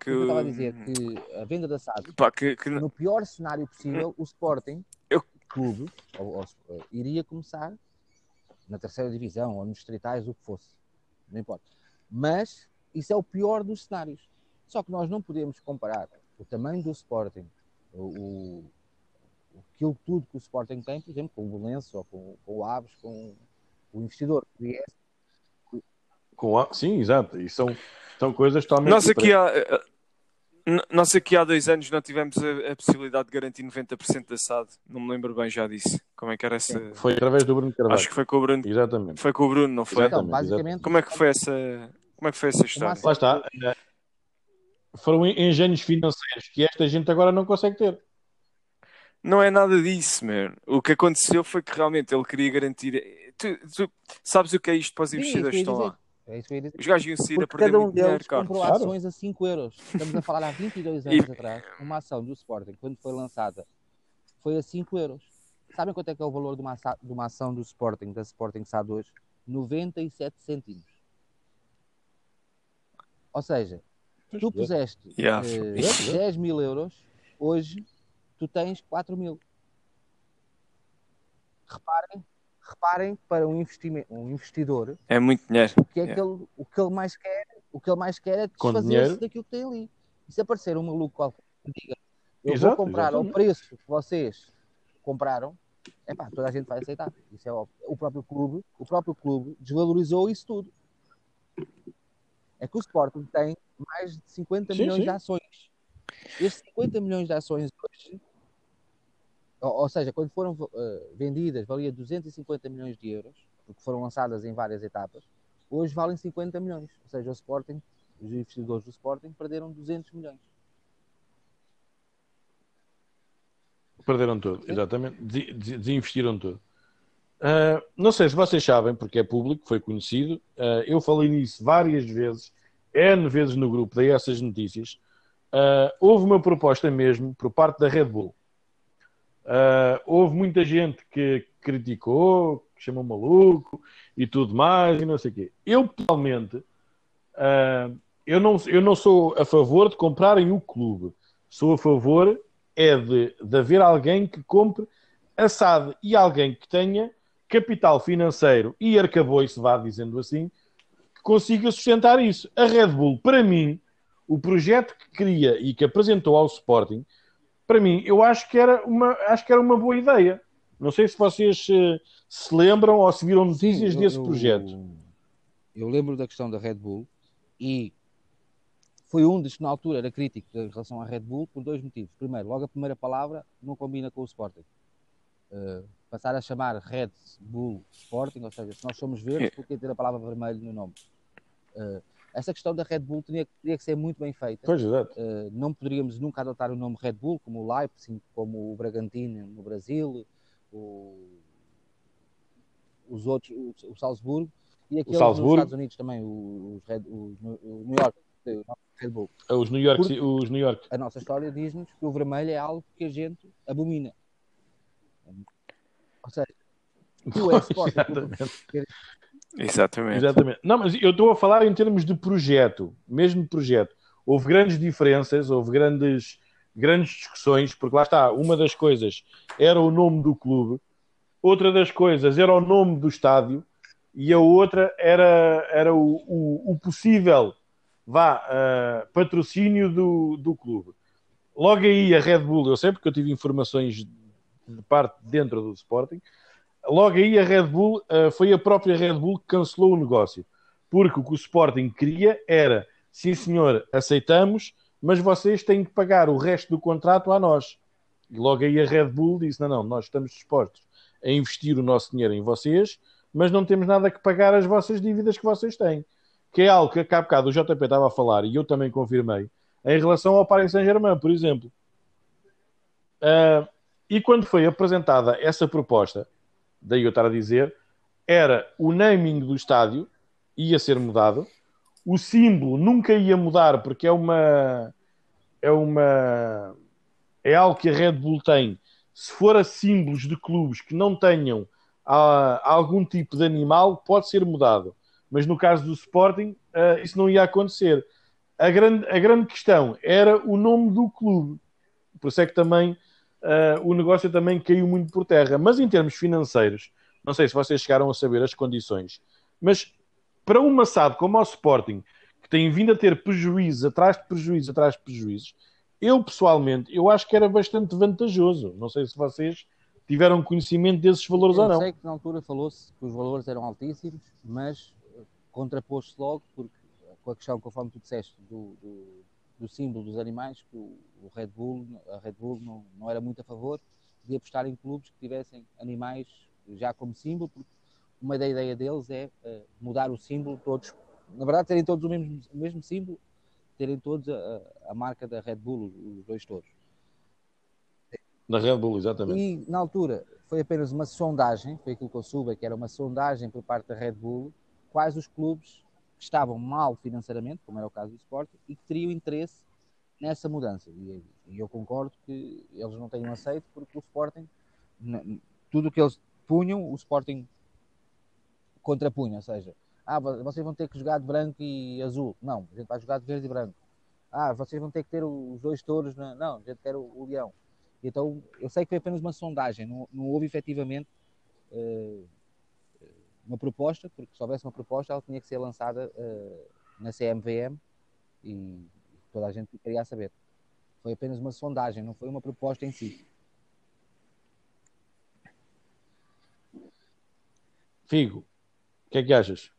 que, eu estava a dizer que a venda da SAD, pá, que, que- no pior cenário possível, o Sporting, Eu- clube, ou- ou- iria começar na terceira divisão ou nos distritais, o que fosse. Não importa. Mas isso é o pior dos cenários. Só que nós não podemos comparar o tamanho do Sporting, o, o aquilo tudo que o Sporting tem, por exemplo, com o Belenço ou com, com, o Aves, com o investidor que viesse. Com a... Sim, exato. E são, são coisas totalmente. Nós aqui há, nós aqui há dois anos não tivemos a, a possibilidade de garantir 90% da SAD. Não me lembro bem já disso. Como é que era essa. Foi através do Bruno Carvalho. Acho que foi com o Bruno. Exatamente. Foi com o Bruno, não foi? Então, basicamente. Como é que foi essa. Como é que foi essa história? Lá está. Foram engenhos financeiros que esta gente agora não consegue ter. Não é nada disso, mano. O que aconteceu foi que realmente ele queria garantir. Tu, tu sabes o que é isto para os investidores que estão lá? É isso que eu ia dizer. Os gajos iam sair Porque a perder cada um muito dinheiro, deles Carlos. comprou Claro. ações a 5 euros. Estamos a falar há 22 anos atrás. Uma ação do Sporting, quando foi lançada, foi a 5 euros. Sabem quanto é que é o valor de uma, aça- de uma ação do Sporting, da Sporting SAD hoje? 97 cêntimos. Ou seja, tu puseste Yeah. eh, 10 mil euros, hoje tu tens 4 mil. Reparem, reparem para um, investimento, um investidor É muito dinheiro. o que, é Yeah. que ele, o que ele mais quer, o que ele mais quer é desfazer-se daquilo que tem ali. E se aparecer um maluco qualquer que diga eu Exato, vou comprar exatamente. ao preço que vocês compraram, é pá, toda a gente vai aceitar. Isso é óbvio. O próprio clube, o próprio clube desvalorizou isso tudo. É que o Sporting tem mais de 50 Sim, milhões sim. de ações. Estes 50 milhões de ações hoje, ou, ou seja, quando foram eh, vendidas, valia 250 milhões de euros, porque foram lançadas em várias etapas, hoje valem 50 milhões. Ou seja, o Sporting, os investidores do Sporting perderam 200 milhões. Perderam tudo, exatamente. Des- des- Desinvestiram tudo. Ah, não sei se vocês sabem, porque é público, foi conhecido. ah, eu falei nisso várias vezes, N vezes no grupo, dei essas notícias. Ah, houve uma proposta mesmo por parte da Red Bull. Ah, houve muita gente que criticou, que chamou maluco e tudo mais, e não sei o quê. Eu, pessoalmente, ah, eu, não, eu não sou a favor de comprarem o clube. Sou a favor é de, de haver alguém que compre a SAD e alguém que tenha capital financeiro e arcabouço, vá dizendo assim, consiga sustentar isso. A Red Bull, para mim, o projeto que queria e que apresentou ao Sporting, para mim, eu acho que era uma, acho que era uma boa ideia. Não sei se vocês eh, se lembram ou se viram notícias eu- desse eu- projeto. Eu lembro da questão da Red Bull e foi um dos que na altura era crítico em relação à Red Bull por dois motivos. Primeiro, logo a primeira palavra não combina com o Sporting. Uh, passar a chamar Red Bull Sporting, ou seja, se nós somos verdes, por que ter a palavra vermelho no nome? Uh, essa questão da Red Bull tinha, teria que ser muito bem feita. Pois, exato. Uh, não poderíamos nunca adotar o nome Red Bull, como o Leipzig, como o Bragantino no Brasil, o- os outros, o, o Salzburgo, e aqueles nos. Estados Unidos também, o- os Red, o, o New York, o Red Bull. Os New York, Porque- os New York. A nossa história diz-nos que o vermelho é algo que a gente abomina. Ou seja, tu és Sporting, Exatamente. Exatamente. Não, mas eu estou a falar em termos de projeto, mesmo projeto. Houve grandes diferenças, houve grandes, grandes discussões, porque lá está, uma das coisas era o nome do clube, outra das coisas era o nome do estádio e a outra era, era o, o, o possível vá, ah, patrocínio do, do clube. Logo aí a Red Bull, eu sei porque eu tive informações de parte dentro do Sporting, logo aí a Red Bull uh, foi a própria Red Bull que cancelou o negócio. Porque o que o Sporting queria era, sim senhor, aceitamos, mas vocês têm que pagar o resto do contrato a nós. E logo aí a Red Bull disse: não, não, nós estamos dispostos a investir o nosso dinheiro em vocês, mas não temos nada que pagar as vossas dívidas que vocês têm. Que é algo que a bocado o JP estava a falar e eu também confirmei, em relação ao Paris Saint-Germain, por exemplo. Uh, e quando foi apresentada essa proposta, daí eu estar a dizer, era o naming do estádio ia ser mudado, o símbolo nunca ia mudar porque é uma é uma é algo que a Red Bull tem. Se for a símbolos de clubes que não tenham ah, algum tipo de animal, pode ser mudado. Mas no caso do Sporting, ah, isso não ia acontecer. A grande, a grande questão era o nome do clube. Por isso é que também ah, o negócio também caiu muito por terra. Mas em termos financeiros, não sei se vocês chegaram a saber as condições, mas para um maçado como o Sporting, que tem vindo a ter prejuízos atrás de prejuízos atrás de prejuízos, eu pessoalmente, eu acho que era bastante vantajoso. Não sei se vocês tiveram conhecimento desses valores eu ou não. sei que na altura falou-se que os valores eram altíssimos, mas contrapôs-se logo, porque com a questão, conforme tu disseste, do, do, do símbolo dos animais, que o, Red Bull, a Red Bull não, não era muito a favor de apostar em clubes que tivessem animais já como símbolo, porque uma da ideia deles é uh, mudar o símbolo, todos, na verdade, terem todos o mesmo, o mesmo símbolo, terem todos a, a marca da Red Bull, os dois todos. Na Red Bull, exatamente. E na altura foi apenas uma sondagem, foi aquilo que eu soube, que era uma sondagem por parte da Red Bull, quais os clubes que estavam mal financeiramente, como era o caso do Sporting, e que teriam interesse nessa mudança. E, e eu concordo que eles não tenham aceito, porque o Sporting, tudo o que eles punham, o Sporting contrapunha, ou seja, ah, vocês vão ter que jogar de branco e azul. Não, a gente vai jogar de verde e branco. Ah, vocês vão ter que ter os dois touros. Na... Não, a gente quer o, o leão. Então, eu sei que foi apenas uma sondagem, não, não houve efetivamente uh, uma proposta, porque se houvesse uma proposta, ela tinha que ser lançada uh, na CMVM e toda a gente queria saber. Foi apenas uma sondagem, não foi uma proposta em si. Figo, o que é que achas?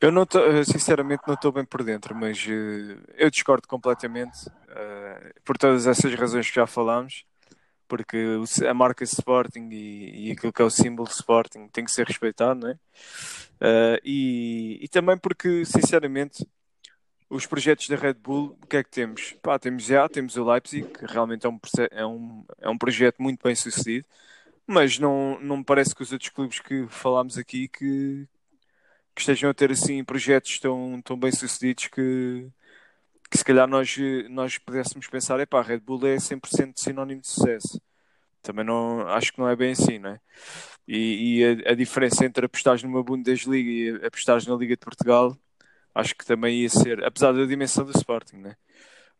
Eu não tô, sinceramente não estou bem por dentro, mas uh, eu discordo completamente uh, por todas essas razões que já falámos, porque a marca Sporting e, e, aquilo que é o símbolo Sporting tem que ser respeitado, não é? Uh, e, e, também porque, sinceramente, os projetos da Red Bull, o que é que temos? Pá, temos já, temos o Leipzig, que realmente é um, é um, é um projeto muito bem sucedido, mas não, não me parece que os outros clubes que falámos aqui que, que estejam a ter assim projetos tão, tão bem sucedidos que, que se calhar nós, nós pudéssemos pensar, epá, Red Bull é 100% sinónimo de sucesso. Também não, acho que não é bem assim, não é? E, e a, a, diferença entre apostares numa Bundesliga e apostares na Liga de Portugal, acho que também ia ser, apesar da dimensão do Sporting, né?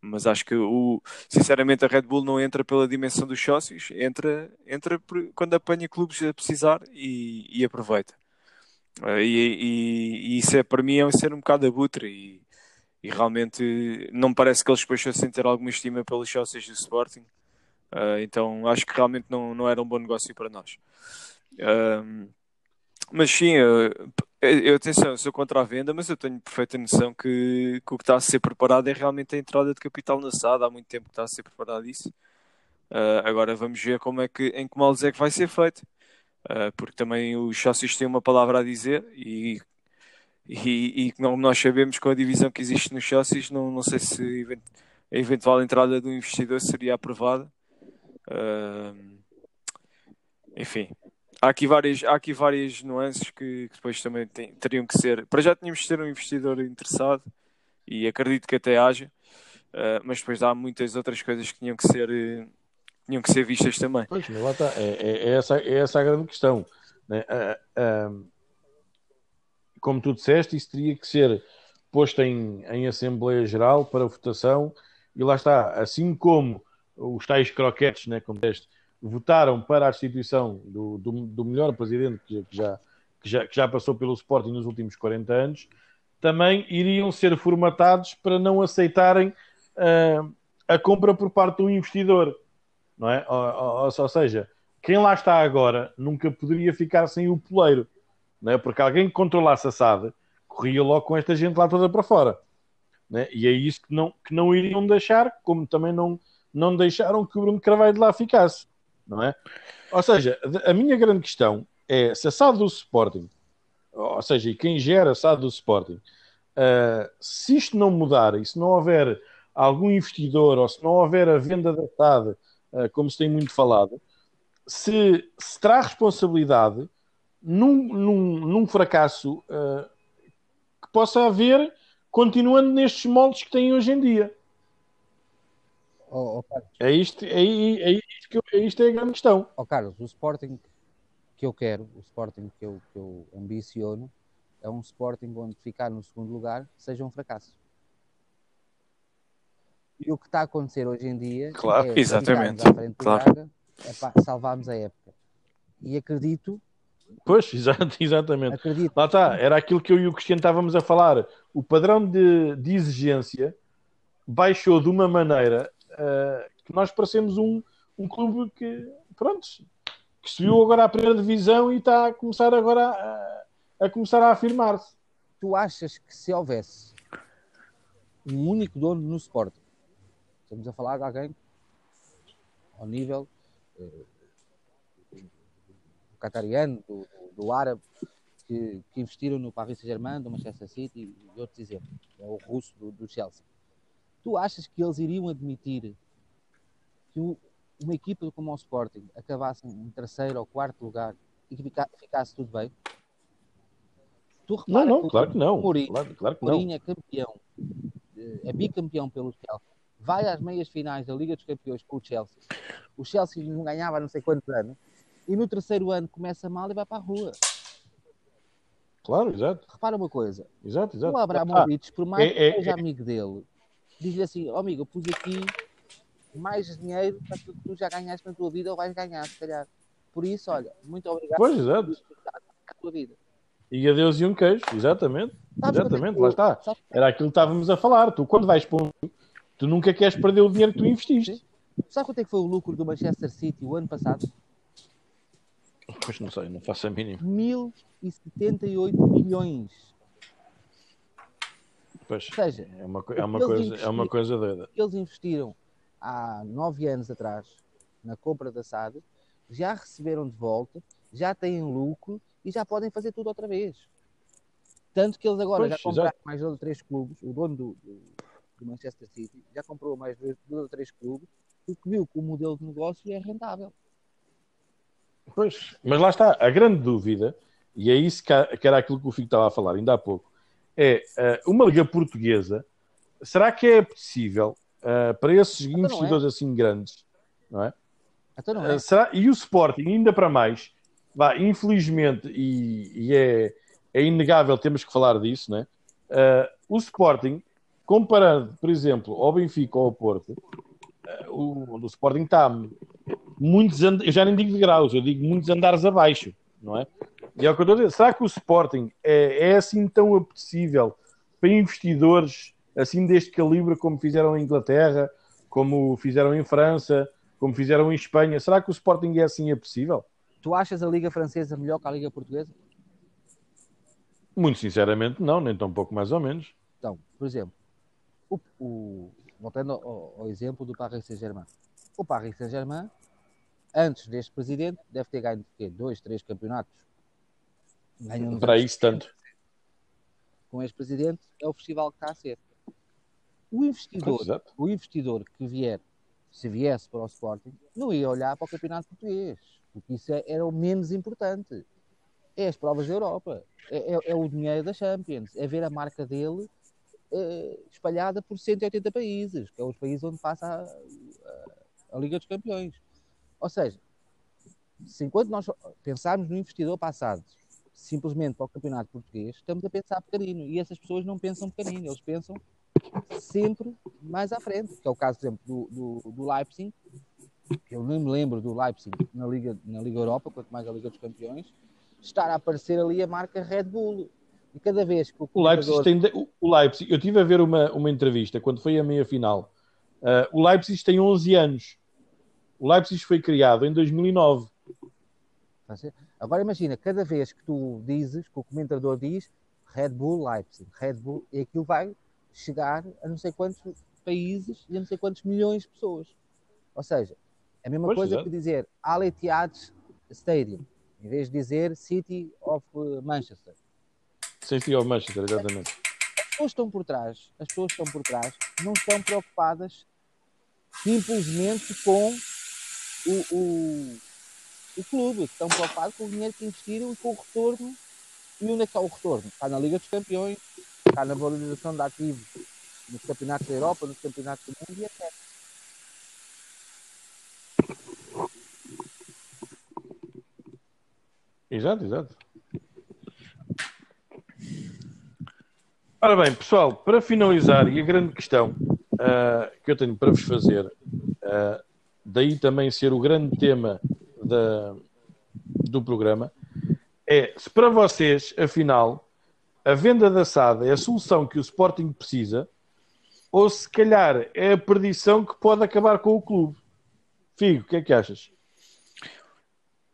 Mas acho que, o, sinceramente, a Red Bull não entra pela dimensão dos sócios, entra, entra quando apanha clubes a precisar e, e aproveita. E, e, e, isso é para mim é ser um bocado abutre e, realmente não parece que eles depois fossem ter alguma estima pelos sócios do Sporting. Uh, então acho que realmente não, não era um bom negócio para nós. Uh, mas sim, eu, eu atenção, eu sou contra a venda, mas eu tenho perfeita noção que, que, o que está a ser preparado é realmente a entrada de capital na SAD. Há muito tempo que está a ser preparado isso. Agora vamos ver como é que, em que moldes é que vai ser feito. Porque também os sócios têm uma palavra a dizer e, e, e nós sabemos com a divisão que existe nos sócios, não, não sei se a eventual entrada do investidor seria aprovada. Uh, enfim, há aqui várias, há aqui várias nuances que, que depois também tem, teriam que ser. Para já tínhamos de ter um investidor interessado e acredito que até haja, uh, mas depois há muitas outras coisas que tinham que ser tinham que ser vistas também. Pois, mas lá está. É, é, é, essa, é essa a grande questão. Né? Uh, uh, como tu disseste, isso teria que ser posto em, em Assembleia Geral para votação e lá está. Assim como os tais croquetes, né, como deste, votaram para a destituição do, do, do melhor presidente que, já, que, já, que já passou pelo Sporting nos últimos 40 anos, também iriam ser formatados para não aceitarem uh, a compra por parte do investidor não é? Ou, ou, ou, seja, quem lá está agora nunca poderia ficar sem o poleiro, não é? Porque alguém que controlasse a SAD corria logo com esta gente lá toda para fora. É? E é isso que não, que não iriam deixar, como também não, não deixaram que o Bruno Carvalho lá ficasse, não é? Ou seja, a minha grande questão é se a SAD do Sporting, ou seja, e quem gera a SAD do Sporting, uh, se isto não mudar e se não houver algum investidor ou se não houver a venda da SAD eh, como se tem muito falado, se, se terá responsabilidade num, num, num fracasso uh, que possa haver continuando nestes moldes que têm hoje em dia. Oh, oh, é, isto, é, é, isto que eu, é isto é a grande questão. Oh, Carlos, o Sporting que eu quero, o Sporting que eu, que eu ambiciono, é um Sporting onde ficar no segundo lugar seja um fracasso. E o que está a acontecer hoje em dia claro, é exatamente. à frente claro. Braga, é pá, salvarmos a época. E acredito Pois, exatamente. Acredito. Lá está, era aquilo que eu e o Cristiano estávamos a falar. O padrão de, de exigência baixou de uma maneira uh, que nós parecemos um, um clube que, pronto, que subiu agora à primeira divisão e está a começar agora a, a começar a afirmar-se. Tu achas que se houvesse um único dono no Sport, estamos a falar de alguém ao nível uh, catariano, do, do árabe, que, que, investiram no Paris Saint-Germain, do Manchester City e outros exemplos, é o russo do, do Chelsea. Tu achas que eles iriam admitir que uma equipa como o Sporting acabasse em terceiro ou quarto lugar e que ficasse tudo bem? Tu não, não, claro que não. Mourinho, claro, claro que Mourinho não. é campeão, eh, é bicampeão pelo Chelsea, vai às meias finais da Liga dos Campeões com o Chelsea. O Chelsea não ganhava há não sei quantos anos e no terceiro ano começa mal e vai para a rua. Claro, exato. Repara uma coisa. Exato, exato. O Abramovich, ah, por mais é, é, que seja é, amigo dele, diz-lhe assim, oh, amigo, eu pus aqui mais dinheiro para que tu já ganhaste na tua vida ou vais ganhar, se calhar. Por isso, olha, muito obrigado. Pois, exato. tua vida. E adeus e um queijo, exatamente. Sabes exatamente, eu, lá está. Sabes? Era aquilo que estávamos a falar. Tu, quando vais para um, tu nunca queres perder o dinheiro que tu investiste. Sabe quanto é que foi o lucro do Manchester City o ano passado? Pois não sei, não faço a mínima. 1078 milhões. Pois, Ou seja, é uma, é uma, coisa, é uma coisa doida. Eles investiram há nove anos atrás na compra da SAD, já receberam de volta, já têm lucro e já podem fazer tudo outra vez. Tanto que eles agora Pois, já compraram exato. mais dois ou três clubes, o dono do, do, do Manchester City já comprou mais dois, dois ou três clubes, porque viu que o modelo de negócio é rentável. Pois, mas lá está, a grande dúvida, e é isso que, era aquilo que o Fico estava a falar ainda há pouco, é uh, uma liga portuguesa, será que é possível uh, para esses Então não investidores assim grandes, não é? Então não é? Uh, será, e o Sporting, ainda para mais, vá, infelizmente, e, e é, é inegável, temos que falar disso, né? o Sporting, comparando, por exemplo, ao Benfica ou ao Porto, o, o Sporting está muitos and... eu já nem digo de graus, eu digo muitos andares abaixo, não é? E é o que eu estou a dizer. Será que o Sporting é, é assim tão apetecível para investidores assim deste calibre como fizeram em Inglaterra, como fizeram em França, como fizeram em Espanha? Será que o Sporting é assim apetecível? Tu achas a Liga Francesa melhor que a Liga Portuguesa? Muito sinceramente, não, nem tão pouco mais ou menos. Então, por exemplo, o, o, voltando ao, ao exemplo do Paris Saint-Germain. O Paris Saint-Germain, antes deste presidente, deve ter ganho quê? dois, três campeonatos. Nos Para isso tanto. com este presidente é o festival que está a ser. O investidor, o investidor que vier, se viesse para o Sporting, não ia olhar para o campeonato português, porque isso é- era o menos importante. É as provas da Europa, é, é- é o dinheiro da Champions, é ver a marca dele eh, espalhada por 180 países, que é os países onde passa a, a- a Liga dos Campeões. Ou seja, se enquanto nós pensarmos no investidor passado simplesmente para o campeonato português, estamos a pensar pequenino. E essas pessoas não pensam pequenino, eles pensam sempre mais à frente. Que é o caso, por exemplo, do, do, do Leipzig. Eu nem me lembro do Leipzig na Liga, na Liga Europa, quanto mais a Liga dos Campeões, estar a aparecer ali a marca Red Bull. E cada vez que o O Leipzig, tem, o Leipzig, eu estive a ver uma, uma entrevista quando foi a meia final. Uh, o Leipzig tem 11 anos. O Leipzig foi criado em 2009. Está a ser? Agora imagina, cada vez que tu dizes, que o comentador diz Red Bull Leipzig, Red Bull, e aquilo vai chegar a não sei quantos países e a não sei quantos milhões de pessoas. Ou seja, é a mesma Pois, coisa exato. que dizer Al Ittihad Stadium, em vez de dizer City of Manchester. City of Manchester, exatamente. As pessoas estão por trás, as pessoas estão por trás, não estão preocupadas simplesmente com o, o, o clube, estão preocupados com o dinheiro que investiram e com o retorno. E onde é que está o retorno? Está na Liga dos Campeões, está na valorização de ativos nos campeonatos da Europa, nos campeonatos do mundo e etc. Exato, exato. Ora bem, pessoal, para finalizar, e a grande questão ah, que eu tenho para vos fazer, ah, daí também ser o grande tema da- do programa, é se para vocês, afinal, a venda da SAD é a solução que o Sporting precisa ou se calhar é a perdição que pode acabar com o clube. Figo, o que é que achas?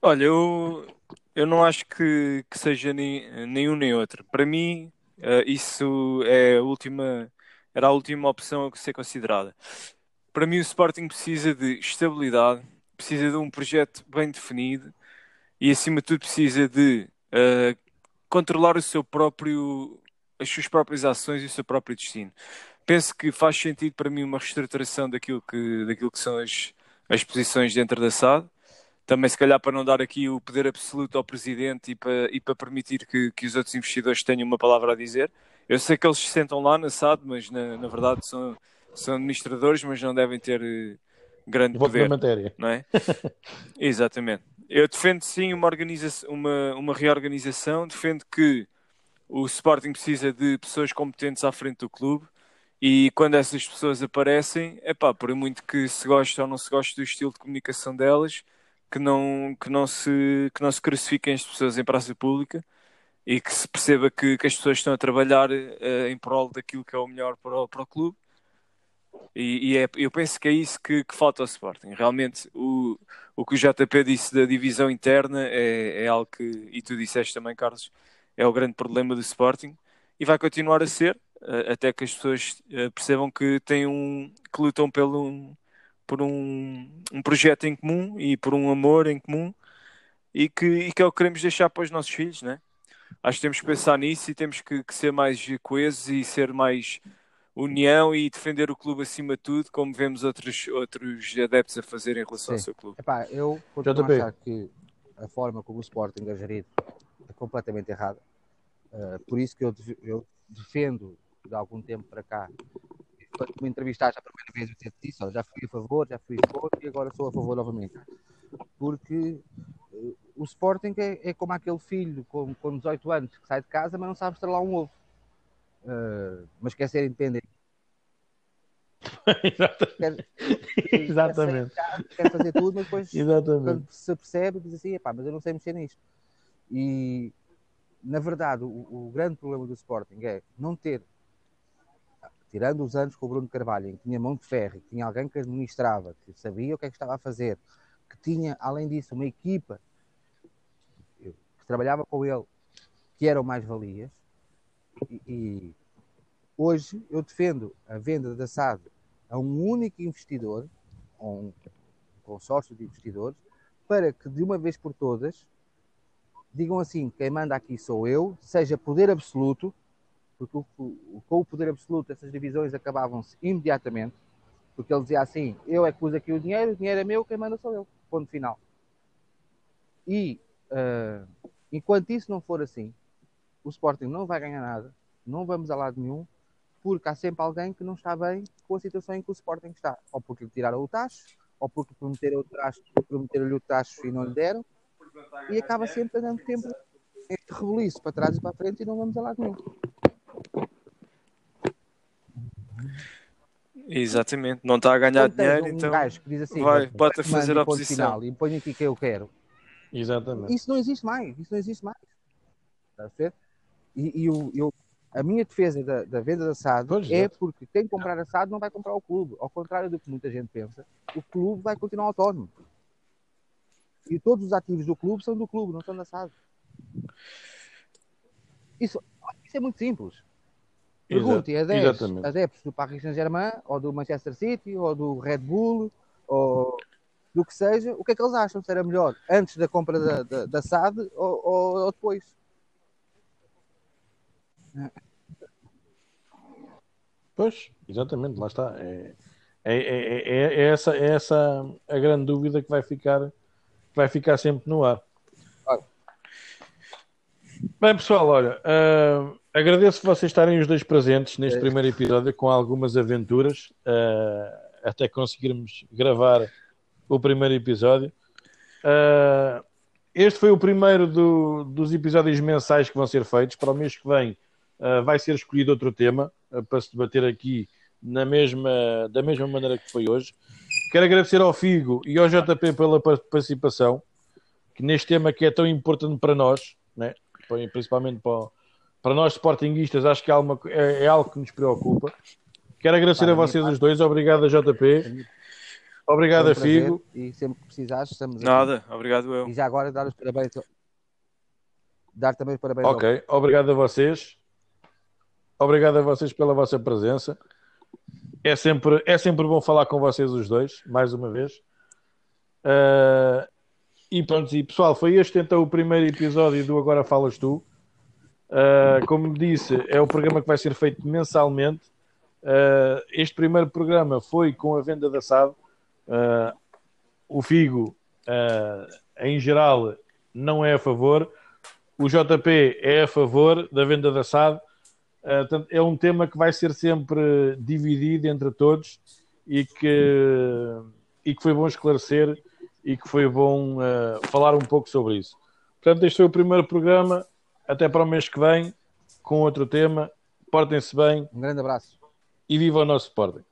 Olha, eu, eu não acho que, que seja nem, nenhum nem outro. Para mim, uh, isso é a última, era a última opção a ser considerada. Para mim, o Sporting precisa de estabilidade, precisa de um projeto bem definido e, acima de tudo, precisa de uh, controlar o seu próprio, as suas próprias ações e o seu próprio destino. Penso que faz sentido para mim uma reestruturação daquilo que, daquilo que são as, as posições dentro da SAD. Também, se calhar, para não dar aqui o poder absoluto ao presidente e para, e para permitir que, que os outros investidores tenham uma palavra a dizer. Eu sei que eles se sentam lá na SAD, mas na, na verdade são, são administradores, mas não devem ter eh, grande Voto poder. matéria. Não é? Exatamente. Eu defendo sim uma, organização, uma, uma reorganização, defendo que o Sporting precisa de pessoas competentes à frente do clube e quando essas pessoas aparecem, é pá, por muito que se goste ou não se goste do estilo de comunicação delas, que não, que não, se, que não se crucifiquem as pessoas em praça pública e que se perceba que, que as pessoas estão a trabalhar uh, em prol daquilo que é o melhor para o, para o clube. E, e é, eu penso que é isso que, que, falta ao Sporting. Realmente, o, o que o JP disse da divisão interna é, é algo que, e tu disseste também, Carlos, é o grande problema do Sporting e vai continuar a ser até que as pessoas uh, percebam que têm um que lutam pelo por um, um projeto em comum e por um amor em comum e que, e que é o que queremos deixar para os nossos filhos, né? Acho que temos que pensar nisso e temos que, que ser mais coesos e ser mais união e defender o clube acima de tudo, como vemos outros, outros adeptos a fazer em relação Sim. ao seu clube. Epá, eu continuo a achar que a forma como o Sporting é gerido é completamente errada. Uh, por isso que eu, eu defendo de algum tempo para cá quando me entrevistaste a primeira vez, eu disse isso, já fui a favor, já fui a favor e agora sou a favor novamente. Porque uh, o Sporting é, é, como aquele filho com, com 18 anos que sai de casa, mas não sabe estrelar um ovo. Uh, mas quer ser independente. Exatamente. Quer, Exatamente. Quer, quer, fazer tudo, mas depois quando se percebe, diz assim: mas eu não sei mexer nisto. E na verdade, o, o grande problema do Sporting é não ter tirando os anos com o Bruno Carvalho, em que tinha mão de ferro, que tinha alguém que administrava, que sabia o que é que estava a fazer, que tinha, além disso, uma equipa que trabalhava com ele, que eram mais-valias, e, e, hoje eu defendo a venda da SAD a um único investidor, a um consórcio de investidores, para que de uma vez por todas digam assim: quem manda aqui sou eu, seja poder absoluto porque com o poder absoluto essas divisões acabavam-se imediatamente, porque ele dizia assim: eu é que pus aqui o dinheiro, o dinheiro é meu, quem manda sou eu. Ponto final. E uh, enquanto isso não for assim, o Sporting não vai ganhar nada, não vamos a lado nenhum, porque há sempre alguém que não está bem com a situação em que o Sporting está, ou porque lhe tiraram o tacho, ou porque prometeram-lhe o tacho, prometeram o tacho e não lhe deram, e acaba sempre dando tempo este rebuliço para trás e para a frente e não vamos a lado nenhum. Exatamente, não está a ganhar dinheiro, um então gajo que diz assim, vai, pode fazer a oposição. Final, e põe aqui que eu quero. Exatamente. Isso não existe mais, isso não existe mais. Está a ver? E, e o, eu, a minha defesa da, da venda da SAD pois é, é porque quem comprar a SAD não vai comprar o clube. Ao contrário do que muita gente pensa, o clube vai continuar autónomo. E todos os ativos do clube são do clube, não são da SAD. Isso, isso é muito simples. Pergunte a 10 adeptos do Paris Saint-Germain, ou do Manchester City, ou do Red Bull, ou do que seja, o que é que eles acham? Se era melhor antes da compra da, da, da SAD ou, ou, ou depois? Pois, exatamente, lá está. É, é, é, é, essa, é essa a grande dúvida que vai ficar, que vai ficar sempre no ar. Bem, pessoal, olha, uh, agradeço vocês estarem os dois presentes neste é. primeiro episódio com algumas aventuras, uh, até conseguirmos gravar o primeiro episódio. Uh, este foi o primeiro do, dos episódios mensais que vão ser feitos. Para o mês que vem vai ser escolhido outro tema para se debater aqui na mesma, da mesma maneira que foi hoje. Quero agradecer ao Figo e ao JP pela participação, que neste tema que é tão importante para nós, né? principalmente para, para nós sportinguistas, acho que é, uma, é, é algo que nos preocupa. Quero agradecer a vocês os dois, obrigado a JP, obrigado um a Figo. E sempre que precisares, estamos aqui. Nada, obrigado eu. E já agora dar os parabéns. Dar também os parabéns Ok, obrigado a vocês. Obrigado a vocês pela vossa presença. É sempre, é sempre bom falar com vocês os dois, mais uma vez. Uh, e pronto, e pessoal, foi este então o primeiro episódio do Agora Falas Tu. Uh, como disse, é o programa que vai ser feito mensalmente. Uh, este primeiro programa foi com a venda da SAD. Uh, o Figo, em geral, não é a favor. O JP é a favor da venda da SAD. É um tema que vai ser sempre dividido entre todos e que, e que foi bom esclarecer e que foi bom falar um pouco sobre isso. Portanto, este foi o primeiro programa. Até para o mês que vem, com outro tema. Portem-se bem. Um grande abraço. E viva o nosso Sporting.